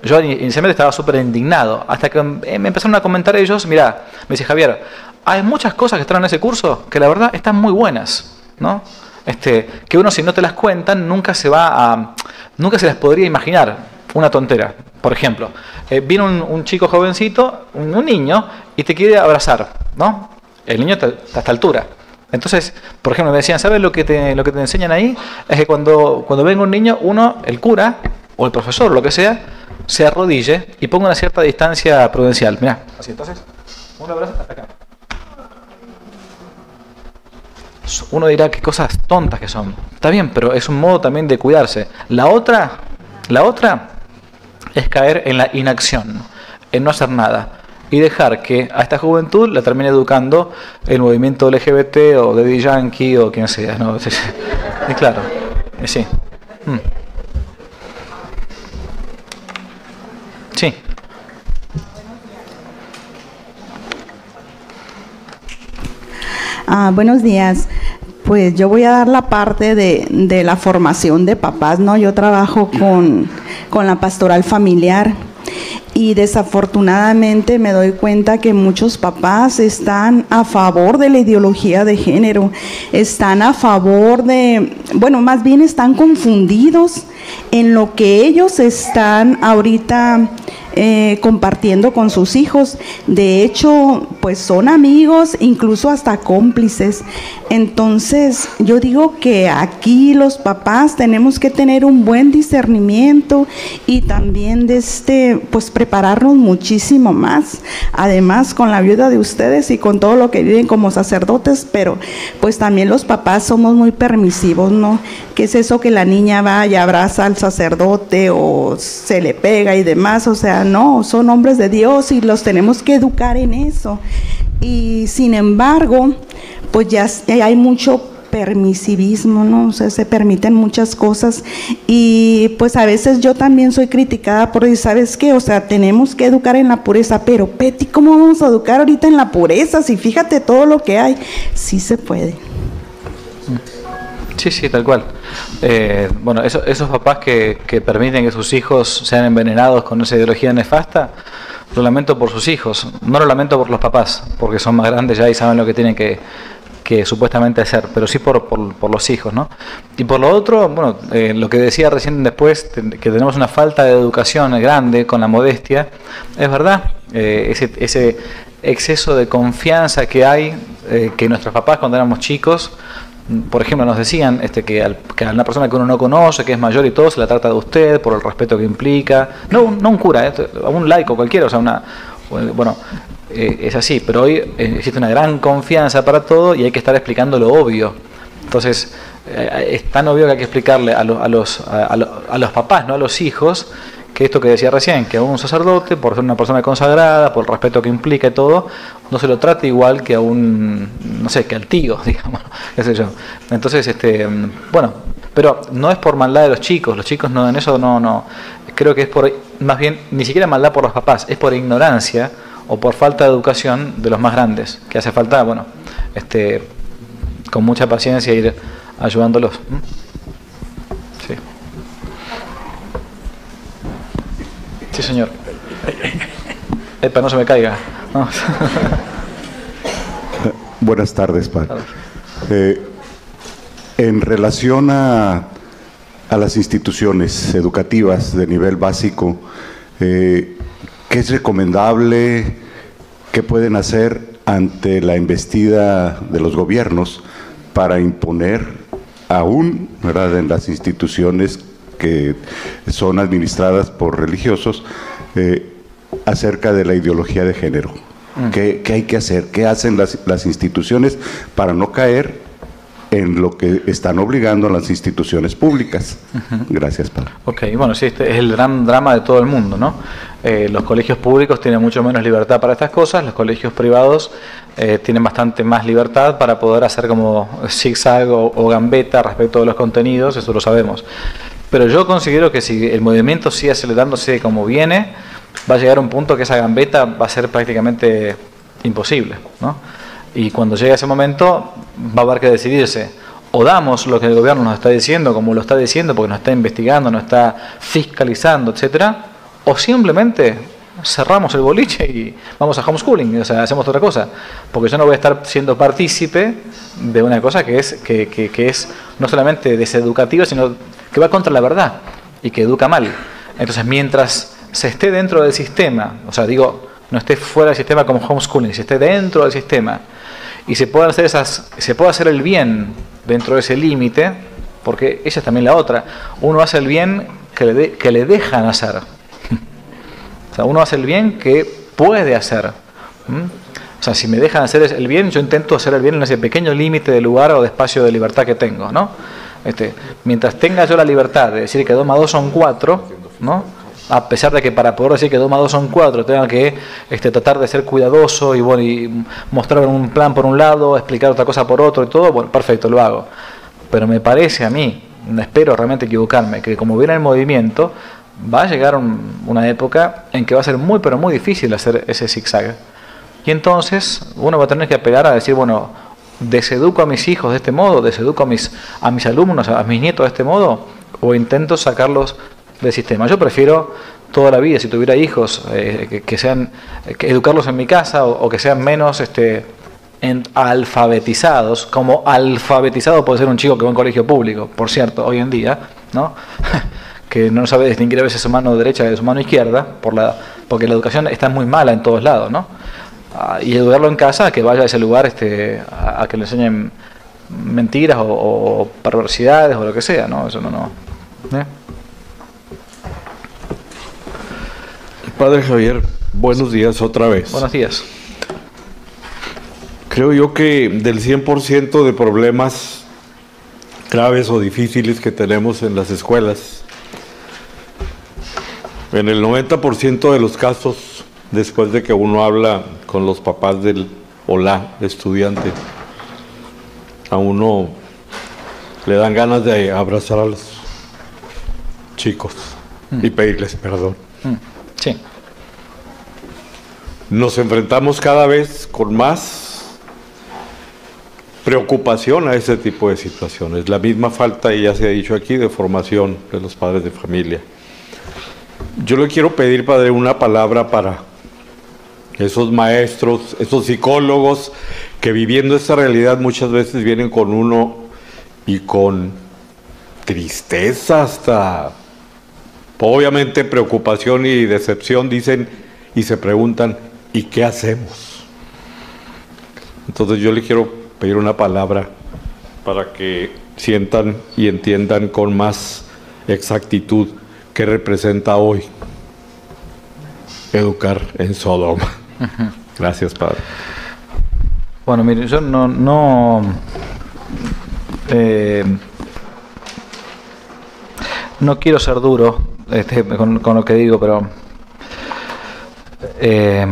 S1: yo inicialmente estaba súper indignado. Hasta que me empezaron a comentar ellos, mira, me dice Javier, hay muchas cosas que están en ese curso que la verdad están muy buenas, ¿no? Este, que uno si no te las cuentan nunca se va a, nunca se las podría imaginar. Una tontera. Por ejemplo, eh, viene un, chico jovencito, un, niño, y te quiere abrazar, ¿no? El niño está a esta altura. Entonces, por ejemplo, me decían, ¿sabes lo que te, lo que te enseñan ahí? Es que cuando, cuando venga un niño, uno, el cura, o el profesor, lo que sea, se arrodille y ponga una cierta distancia prudencial. Mira, así entonces, un abrazo hasta acá uno dirá qué cosas tontas que son. Está bien, pero es un modo también de cuidarse. La otra, la otra es caer en la inacción, en no hacer nada y dejar que a esta juventud la termine educando el movimiento LGBT o de Yankee o quien sea, ¿no? [LAUGHS] Y claro, sí. Mm. Sí.
S6: Ah, buenos días. Pues yo voy a dar la parte de, de, la formación de papás, ¿no? Yo trabajo con, con la pastoral familiar y desafortunadamente me doy cuenta que muchos papás están a favor de la ideología de género, están a favor de, bueno, más bien están confundidos en lo que ellos están ahorita eh, compartiendo con sus hijos. De hecho, pues son amigos, incluso hasta cómplices. Entonces, yo digo que aquí los papás tenemos que tener un buen discernimiento y también de este, pues prepararnos muchísimo más. Además, con la ayuda de ustedes y con todo lo que viven como sacerdotes, pero pues también los papás somos muy permisivos, ¿no? ¿Qué es eso que la niña va y abraza al sacerdote o se le pega y demás? O sea, no, son hombres de Dios y los tenemos que educar en eso. Y sin embargo, pues ya hay mucho permisivismo, ¿no? O sea, se permiten muchas cosas y pues a veces yo también soy criticada por ¿sabes qué? O sea, tenemos que educar en la pureza, pero Peti, ¿cómo vamos a educar ahorita en la pureza? Si fíjate todo lo que hay, sí se puede.
S1: Sí, sí, tal cual. Eh, bueno, esos papás que, permiten que sus hijos sean envenenados con esa ideología nefasta, lo lamento por sus hijos, no lo lamento por los papás, porque son más grandes ya y saben lo que tienen que, supuestamente hacer, pero sí por, por, los hijos, ¿no? Y por lo otro, bueno, eh, lo que decía recién después, que tenemos una falta de educación grande con la modestia, es verdad, eh, ese, ese exceso de confianza que hay, que nuestros papás cuando éramos chicos, por ejemplo, nos decían este, que, a una persona que uno no conoce, que es mayor y todo, se la trata de usted por el respeto que implica. No, no un cura, eh, a un laico cualquiera, o sea, una. Bueno, eh, es así, pero hoy eh, existe una gran confianza para todo y hay que estar explicando lo obvio. Entonces, es tan obvio que hay que explicarle a, a, los, a los papás, no a los hijos, que esto que decía recién, que a un sacerdote, por ser una persona consagrada, por el respeto que implica y todo, no se lo trata igual que a un, no sé, que al tío, [LAUGHS] digamos, qué sé yo. Entonces, este, bueno, pero no es por maldad de los chicos, los chicos no, en eso no, no, creo que es por, más bien, ni siquiera maldad por los papás, es por ignorancia o por falta de educación de los más grandes, que hace falta, bueno, este, con mucha paciencia ir ayudándolos. Sí, señor. Epa, no se me caiga. [LAUGHS]
S7: Buenas tardes, padre. Eh, en relación a, a, las instituciones educativas de nivel básico, eh, ¿qué es recomendable? ¿Qué pueden hacer ante la embestida de los gobiernos para imponer aún ¿verdad? en las instituciones que son administradas por religiosos eh, acerca de la ideología de género. Mm. ¿Qué, hay que hacer? ¿Qué hacen las, instituciones para no caer en lo que están obligando a las instituciones públicas. Gracias, padre.
S1: Ok, bueno, sí, este es el gran drama de todo el mundo, ¿no? Eh, los colegios públicos tienen mucho menos libertad para estas cosas, los colegios privados eh, tienen bastante más libertad para poder hacer como zigzag o, o gambeta respecto de los contenidos, eso lo sabemos. Pero yo considero que si el movimiento sigue acelerándose como viene, va a llegar un punto que esa gambeta va a ser prácticamente imposible, ¿no? Y cuando llegue ese momento va a haber que decidirse. O damos lo que el gobierno nos está diciendo, como lo está diciendo, porque nos está investigando, nos está fiscalizando, etcétera, o simplemente cerramos el boliche y vamos a homeschooling, o sea, hacemos otra cosa. Porque yo no voy a estar siendo partícipe de una cosa que es, que, que, que es no solamente deseducativa, sino que va contra la verdad y que educa mal. Entonces, mientras se esté dentro del sistema, o sea, digo, no esté fuera del sistema como homeschooling, si esté dentro del sistema y se puede hacer se puede hacer el bien dentro de ese límite, porque esa es también la otra. Uno hace el bien que le, que le dejan hacer. [LAUGHS] O sea, uno hace el bien que puede hacer. ¿Mm? O sea, si me dejan hacer el bien, yo intento hacer el bien en ese pequeño límite de lugar o de espacio de libertad que tengo, ¿no? Este, mientras tenga yo la libertad de decir que 2 más 2 son 4, ¿no? A pesar de que para poder decir que 2 más 2 son 4 tenga que este, tratar de ser cuidadoso y, bueno, y mostrar un plan por un lado, explicar otra cosa por otro y todo, bueno, perfecto, lo hago. Pero me parece a mí, espero realmente equivocarme, que como viene el movimiento, va a llegar un, una época en que va a ser muy, pero muy difícil hacer ese zigzag. Y entonces uno va a tener que apelar a decir, bueno, deseduco a mis hijos de este modo, deseduco a mis, a mis alumnos, a mis nietos de este modo, o intento sacarlos del sistema. Yo prefiero toda la vida, si tuviera hijos, eh, que, sean, educarlos en mi casa o, que sean menos este, en, alfabetizados, como alfabetizado puede ser un chico que va a un colegio público, por cierto, hoy en día, ¿no? [LAUGHS] que no sabe distinguir a veces su mano derecha de su mano izquierda, por la, porque la educación está muy mala en todos lados, ¿no? Ah, y educarlo en casa, que vaya a ese lugar este, a, que le enseñen mentiras o, o, perversidades o lo que sea, ¿no? Eso no, no. ¿eh?
S8: Padre Javier, buenos días otra vez.
S1: Buenos días.
S8: Creo yo que del 100% de problemas graves o difíciles que tenemos en las escuelas, en el 90% de los casos, después de que uno habla con los papás del o la estudiante, a uno le dan ganas de abrazar a los chicos mm. y pedirles perdón.
S1: Mm.
S8: Nos enfrentamos cada vez con más preocupación a ese tipo de situaciones. La misma falta, y ya se ha dicho aquí, de formación de los padres de familia. Yo le quiero pedir, Padre, una palabra para esos maestros, esos psicólogos que viviendo esta realidad muchas veces vienen con uno y con tristeza hasta obviamente preocupación y decepción dicen y se preguntan ¿y qué hacemos? Entonces yo le quiero pedir una palabra para que sientan y entiendan con más exactitud qué representa hoy educar en Sodoma. Gracias, Padre.
S1: Bueno, mire, yo no, no eh, no quiero ser duro este, con, con, lo que digo, pero eh,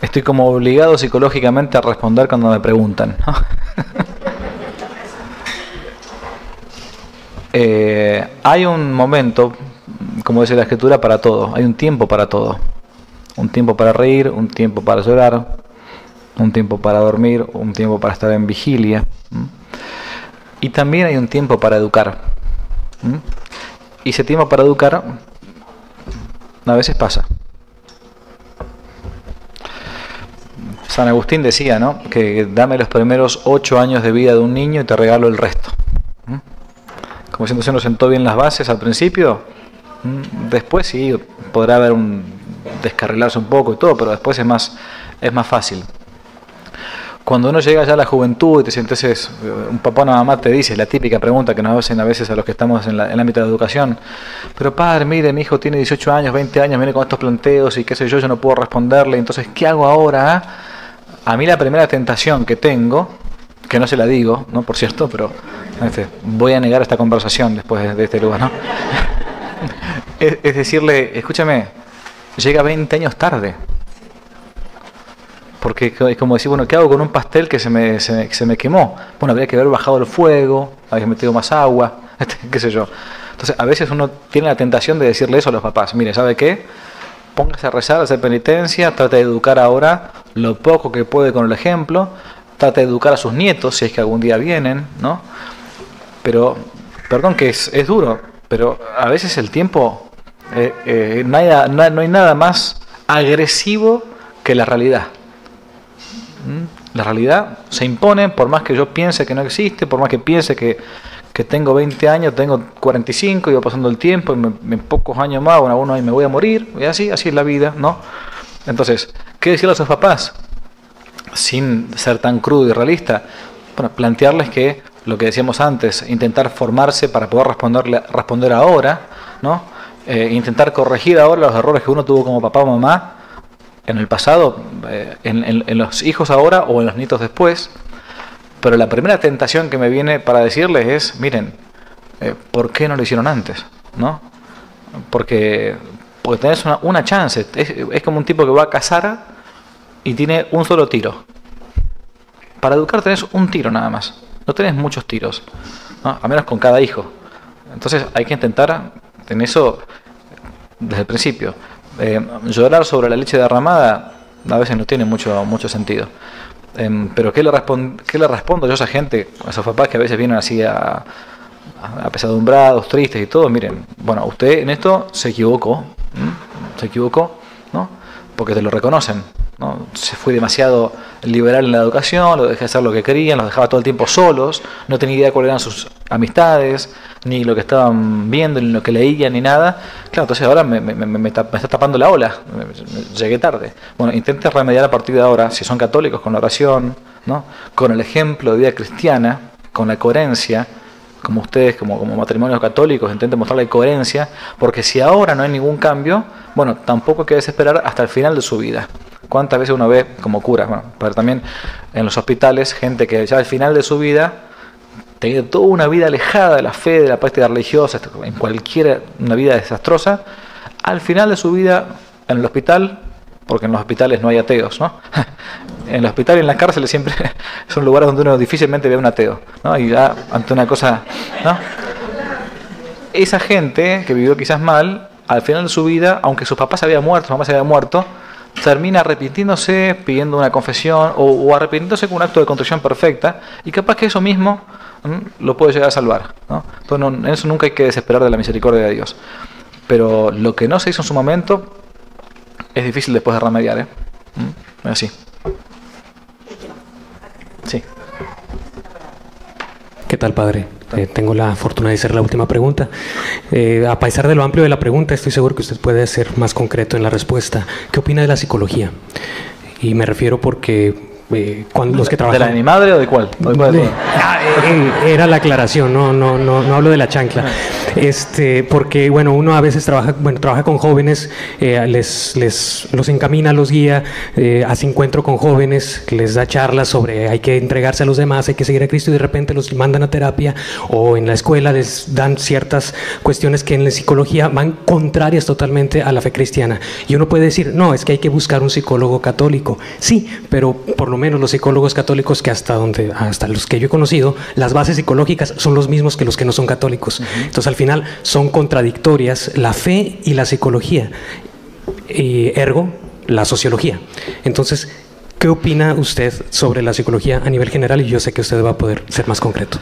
S1: estoy como obligado psicológicamente a responder cuando me preguntan. [LAUGHS] eh, hay un momento, como dice la escritura, para todo. Hay un tiempo para todo. Un tiempo para reír, un tiempo para llorar, un tiempo para dormir, un tiempo para estar en vigilia. Y también hay un tiempo para educar. Y ese tiempo para educar a veces pasa. San Agustín decía, ¿no? Que dame los primeros ocho años de vida de un niño y te regalo el resto. Como si se nos sentó bien las bases al principio, después sí podrá haber un descarrilarse un poco y todo, pero después es más, es más fácil. Cuando uno llega ya a la juventud y te sientes, es, un papá o una mamá te dice, la típica pregunta que nos hacen a veces a los que estamos en, la, en el ámbito de la educación, pero padre, mire, mi hijo tiene 18 años, 20 años, viene con estos planteos y qué sé yo, yo no puedo responderle, entonces, ¿qué hago ahora? A mí la primera tentación que tengo que no se la digo, ¿no? Por cierto, pero este, voy a negar esta conversación después de, este lugar, ¿no? [LAUGHS] es, es decirle, escúchame, llega 20 años tarde. Porque es como decir, bueno, ¿qué hago con un pastel que se me, se me, se me quemó? Bueno, habría que haber bajado el fuego, habría metido más agua, [LAUGHS] este, qué sé yo. Entonces, a veces uno tiene la tentación de decirle eso a los papás. Mire, ¿sabe qué? Póngase a rezar, a hacer penitencia, trate de educar ahora lo poco que puede con el ejemplo, trate de educar a sus nietos si es que algún día vienen, ¿no? Pero, perdón que es, es duro, pero a veces el tiempo, eh, eh, no, hay, nada más agresivo que la realidad. ¿Mm? La realidad se impone, por más que yo piense que no existe, por más que piense que, que tengo 20 años, tengo 45 y va pasando el tiempo, y en pocos años más, o en algunos años me voy a morir, y así, así es la vida, ¿no? Entonces, ¿qué decirle a sus papás? Sin ser tan crudo y realista, bueno, plantearles que lo que decíamos antes, intentar formarse para poder responderle, responder ahora, ¿no? Eh, intentar corregir ahora los errores que uno tuvo como papá o mamá en el pasado, eh, en los hijos ahora o en los nietos después. Pero la primera tentación que me viene para decirles es, miren, eh, ¿por qué no lo hicieron antes? ¿No? Porque, porque tenés una, una chance. Es, como un tipo que va a cazar y tiene un solo tiro. Para educar tenés un tiro nada más. No tenés muchos tiros. A menos con cada hijo. Entonces hay que intentar en eso desde el principio. Eh, llorar sobre la leche derramada a veces no tiene mucho, mucho sentido. Em, pero ¿qué le, ¿qué le respondo yo a esa gente, a esos papás que a veces vienen así a, apesadumbrados, tristes y todo? Miren, bueno, usted en esto se equivocó, se equivocó, ¿no? Porque te lo reconocen, ¿no? Se fue demasiado liberal en la educación, lo dejé hacer lo que querían, los dejaba todo el tiempo solos, no tenía idea cuáles eran sus amistades, ni lo que estaban viendo, ni lo que leían, ni nada. Claro, entonces ahora me, me- me- me está tapando la ola, llegué tarde. Bueno, intente remediar a partir de ahora, si son católicos, con la oración, ¿no? con el ejemplo de vida cristiana, con la coherencia, como ustedes, como, matrimonios católicos, intenten mostrarle coherencia, porque si ahora no hay ningún cambio, bueno, tampoco hay que desesperar hasta el final de su vida. ¿Cuántas veces uno ve como curas? Bueno, pero también en los hospitales, gente que ya al final de su vida tenido toda una vida alejada de la fe, de la práctica religiosa, en cualquier una vida desastrosa, al final de su vida en el hospital, porque en los hospitales no hay ateos, ¿no? [LAUGHS] En el hospital y en las cárceles siempre [LAUGHS] son lugares donde uno difícilmente ve a un ateo, ¿no? Y ya ante una cosa, ¿no? Esa gente que vivió quizás mal, al final de su vida, aunque sus papás habían muerto, su mamá se había muerto, termina arrepintiéndose, pidiendo una confesión o, arrepintiéndose con un acto de contrición perfecta y capaz que eso mismo ¿m? lo puede llegar a salvar. ¿no? Entonces, en eso nunca hay que desesperar de la misericordia de Dios. Pero lo que no se hizo en su momento es difícil después de remediar. ¿eh? ¿Mm? Así. Sí.
S9: ¿Qué tal, padre? Eh, tengo la fortuna de hacer la última pregunta. Eh, a pesar de lo amplio de la pregunta, estoy seguro que usted puede ser más concreto en la respuesta. ¿Qué opina de la psicología? Y me refiero porque eh, cuando los que
S1: ¿De
S9: trabajan...
S1: la de mi madre o de cuál? ¿O de cuál de
S9: De-
S1: todas?
S9: Ah, eh, eh, era la aclaración, no, no, no, no hablo de la chancla. Este, porque bueno, uno a veces trabaja, bueno, trabaja con jóvenes, eh, les, les los encamina, los guía, hace encuentro con jóvenes, les da charlas sobre hay que entregarse a los demás, hay que seguir a Cristo y de repente los mandan a terapia o en la escuela les dan ciertas cuestiones que en la psicología van contrarias totalmente a la fe cristiana. Y uno puede decir, no, es que hay que buscar un psicólogo católico. Sí, pero por lo menos los psicólogos católicos que hasta donde hasta los que yo he conocido, las bases psicológicas son los mismos que los que no son católicos. Entonces al final son contradictorias la fe y la psicología. Y ergo la sociología. Entonces, ¿qué opina usted sobre la psicología a nivel general? Y yo sé que usted va a poder ser más concreto.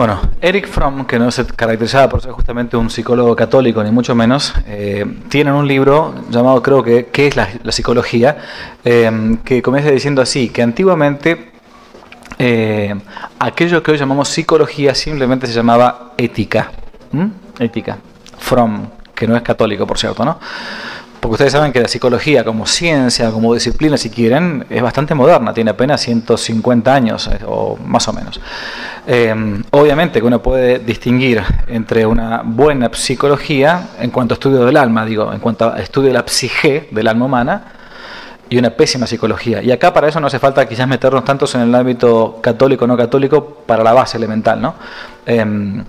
S1: Bueno, Eric Fromm, que no se caracterizaba por ser justamente un psicólogo católico, ni mucho menos, eh, tiene un libro llamado, creo que, ¿qué es la, psicología? Eh, que comienza diciendo así, que antiguamente eh, aquello que hoy llamamos psicología simplemente se llamaba ética. ¿Mm? Ética. Fromm, que no es católico, por cierto, ¿no? Porque ustedes saben que la psicología como ciencia, como disciplina, si quieren, es bastante moderna, tiene apenas 150 años eh, o más o menos. Eh, obviamente que uno puede distinguir entre una buena psicología en cuanto a estudio del alma, digo, en cuanto a estudio de la psique del alma humana, y una pésima psicología. Y acá para eso no hace falta quizás meternos tantos en el ámbito católico o no católico para la base elemental, ¿no? Em,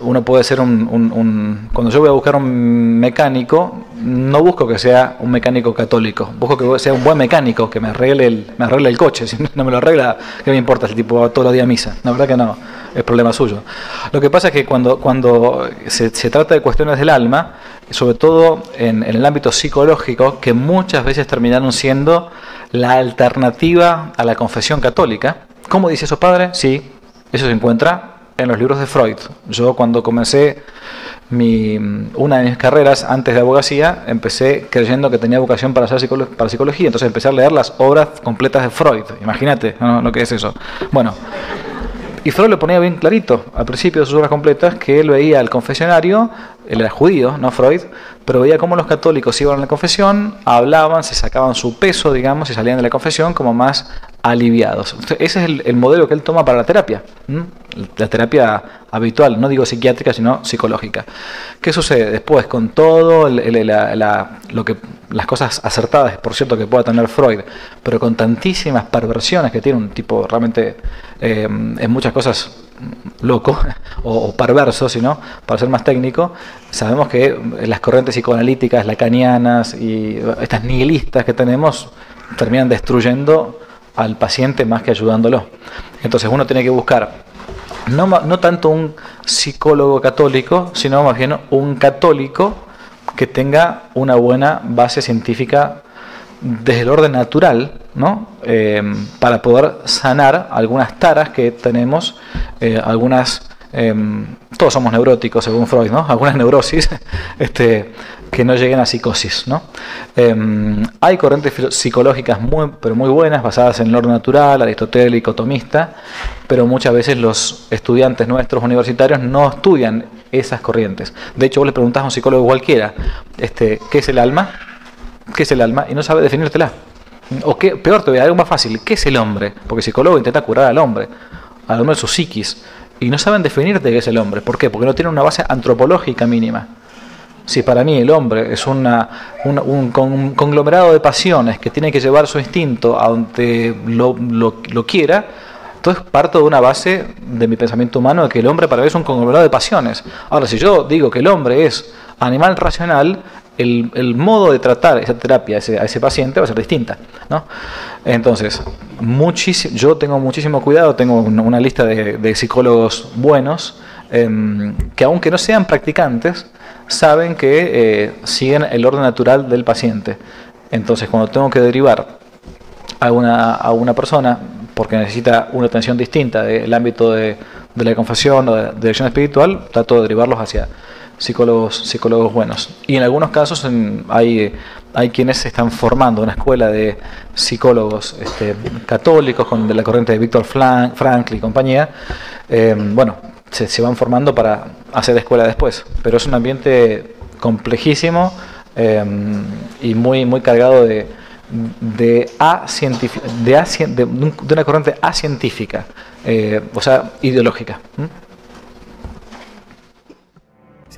S1: uno puede ser un, Cuando yo voy a buscar un mecánico, no busco que sea un mecánico católico, busco que sea un buen mecánico, que me arregle el, me arregle el coche. [LAUGHS] Si no me lo arregla, ¿qué me importa? El tipo va todos los días a misa. La verdad que no, es problema suyo. Lo que pasa es que cuando, cuando se, trata de cuestiones del alma, sobre todo en, en el ámbito psicológico, que muchas veces terminaron siendo la alternativa a la confesión católica, ¿cómo dice eso, padre? Sí, eso se encuentra en los libros de Freud. Yo cuando comencé mi, una de mis carreras antes de abogacía, empecé creyendo que tenía vocación para, hacer para psicología, entonces empecé a leer las obras completas de Freud. Imagínate ¿no? lo que es eso. Bueno, y Freud lo ponía bien clarito al principio de sus obras completas que él veía al confesionario, él era judío, no Freud, pero veía cómo los católicos iban a la confesión, hablaban, se sacaban su peso, digamos, y salían de la confesión como más aliviados. ese es el, modelo que él toma para la terapia, la terapia habitual, no digo psiquiátrica, sino psicológica. ¿Qué sucede después con todo lo que las cosas acertadas, por cierto, que pueda tener Freud, pero con tantísimas perversiones que tiene un tipo realmente eh, en muchas cosas loco [LAUGHS] o, perverso, sino para ser más técnico, sabemos que las corrientes psicoanalíticas lacanianas y estas nihilistas que tenemos terminan destruyendo al paciente más que ayudándolo. Entonces uno tiene que buscar no, no tanto un psicólogo católico, sino más bien un católico que tenga una buena base científica desde el orden natural, ¿no? Eh, para poder sanar algunas taras que tenemos, eh, algunas, eh, todos somos neuróticos según Freud, ¿no? [LAUGHS] algunas neurosis este, que no lleguen a psicosis. ¿no? hay corrientes psicológicas muy, pero muy buenas, basadas en el orden natural, aristotélico, tomista, pero muchas veces los estudiantes nuestros universitarios no estudian esas corrientes. De hecho, vos le preguntás a un psicólogo cualquiera, este, ¿qué es el alma? ¿Qué es el alma? Y no sabe definírtela. O qué, peor todavía, algo más fácil, ¿qué es el hombre? Porque el psicólogo intenta curar al hombre, al hombre de su psiquis, y no saben definirte qué es el hombre. ¿Por qué? Porque no tienen una base antropológica mínima. Si para mí el hombre es un, conglomerado de pasiones que tiene que llevar su instinto a donde lo, lo, quiera, entonces parto de una base de mi pensamiento humano de que el hombre para mí es un conglomerado de pasiones. Ahora, si yo digo que el hombre es animal racional, el, modo de tratar esa terapia a ese, paciente va a ser distinta. ¿no? Entonces, yo tengo muchísimo cuidado, tengo una, lista de, psicólogos buenos em, que aunque no sean practicantes, saben que eh, siguen el orden natural del paciente. Entonces, cuando tengo que derivar a una, a una persona porque necesita una atención distinta del ámbito de, de la confesión o de dirección espiritual, trato de derivarlos hacia psicólogos, psicólogos buenos. Y en algunos casos hay, hay quienes se están formando una escuela de psicólogos este, católicos con de la corriente de Víctor Frankl y compañía. Eh, bueno, se, van formando para hacer escuela después, pero es un ambiente complejísimo eh, y muy, muy cargado de, de, a de, de, una corriente acientífica, eh, o sea, ideológica.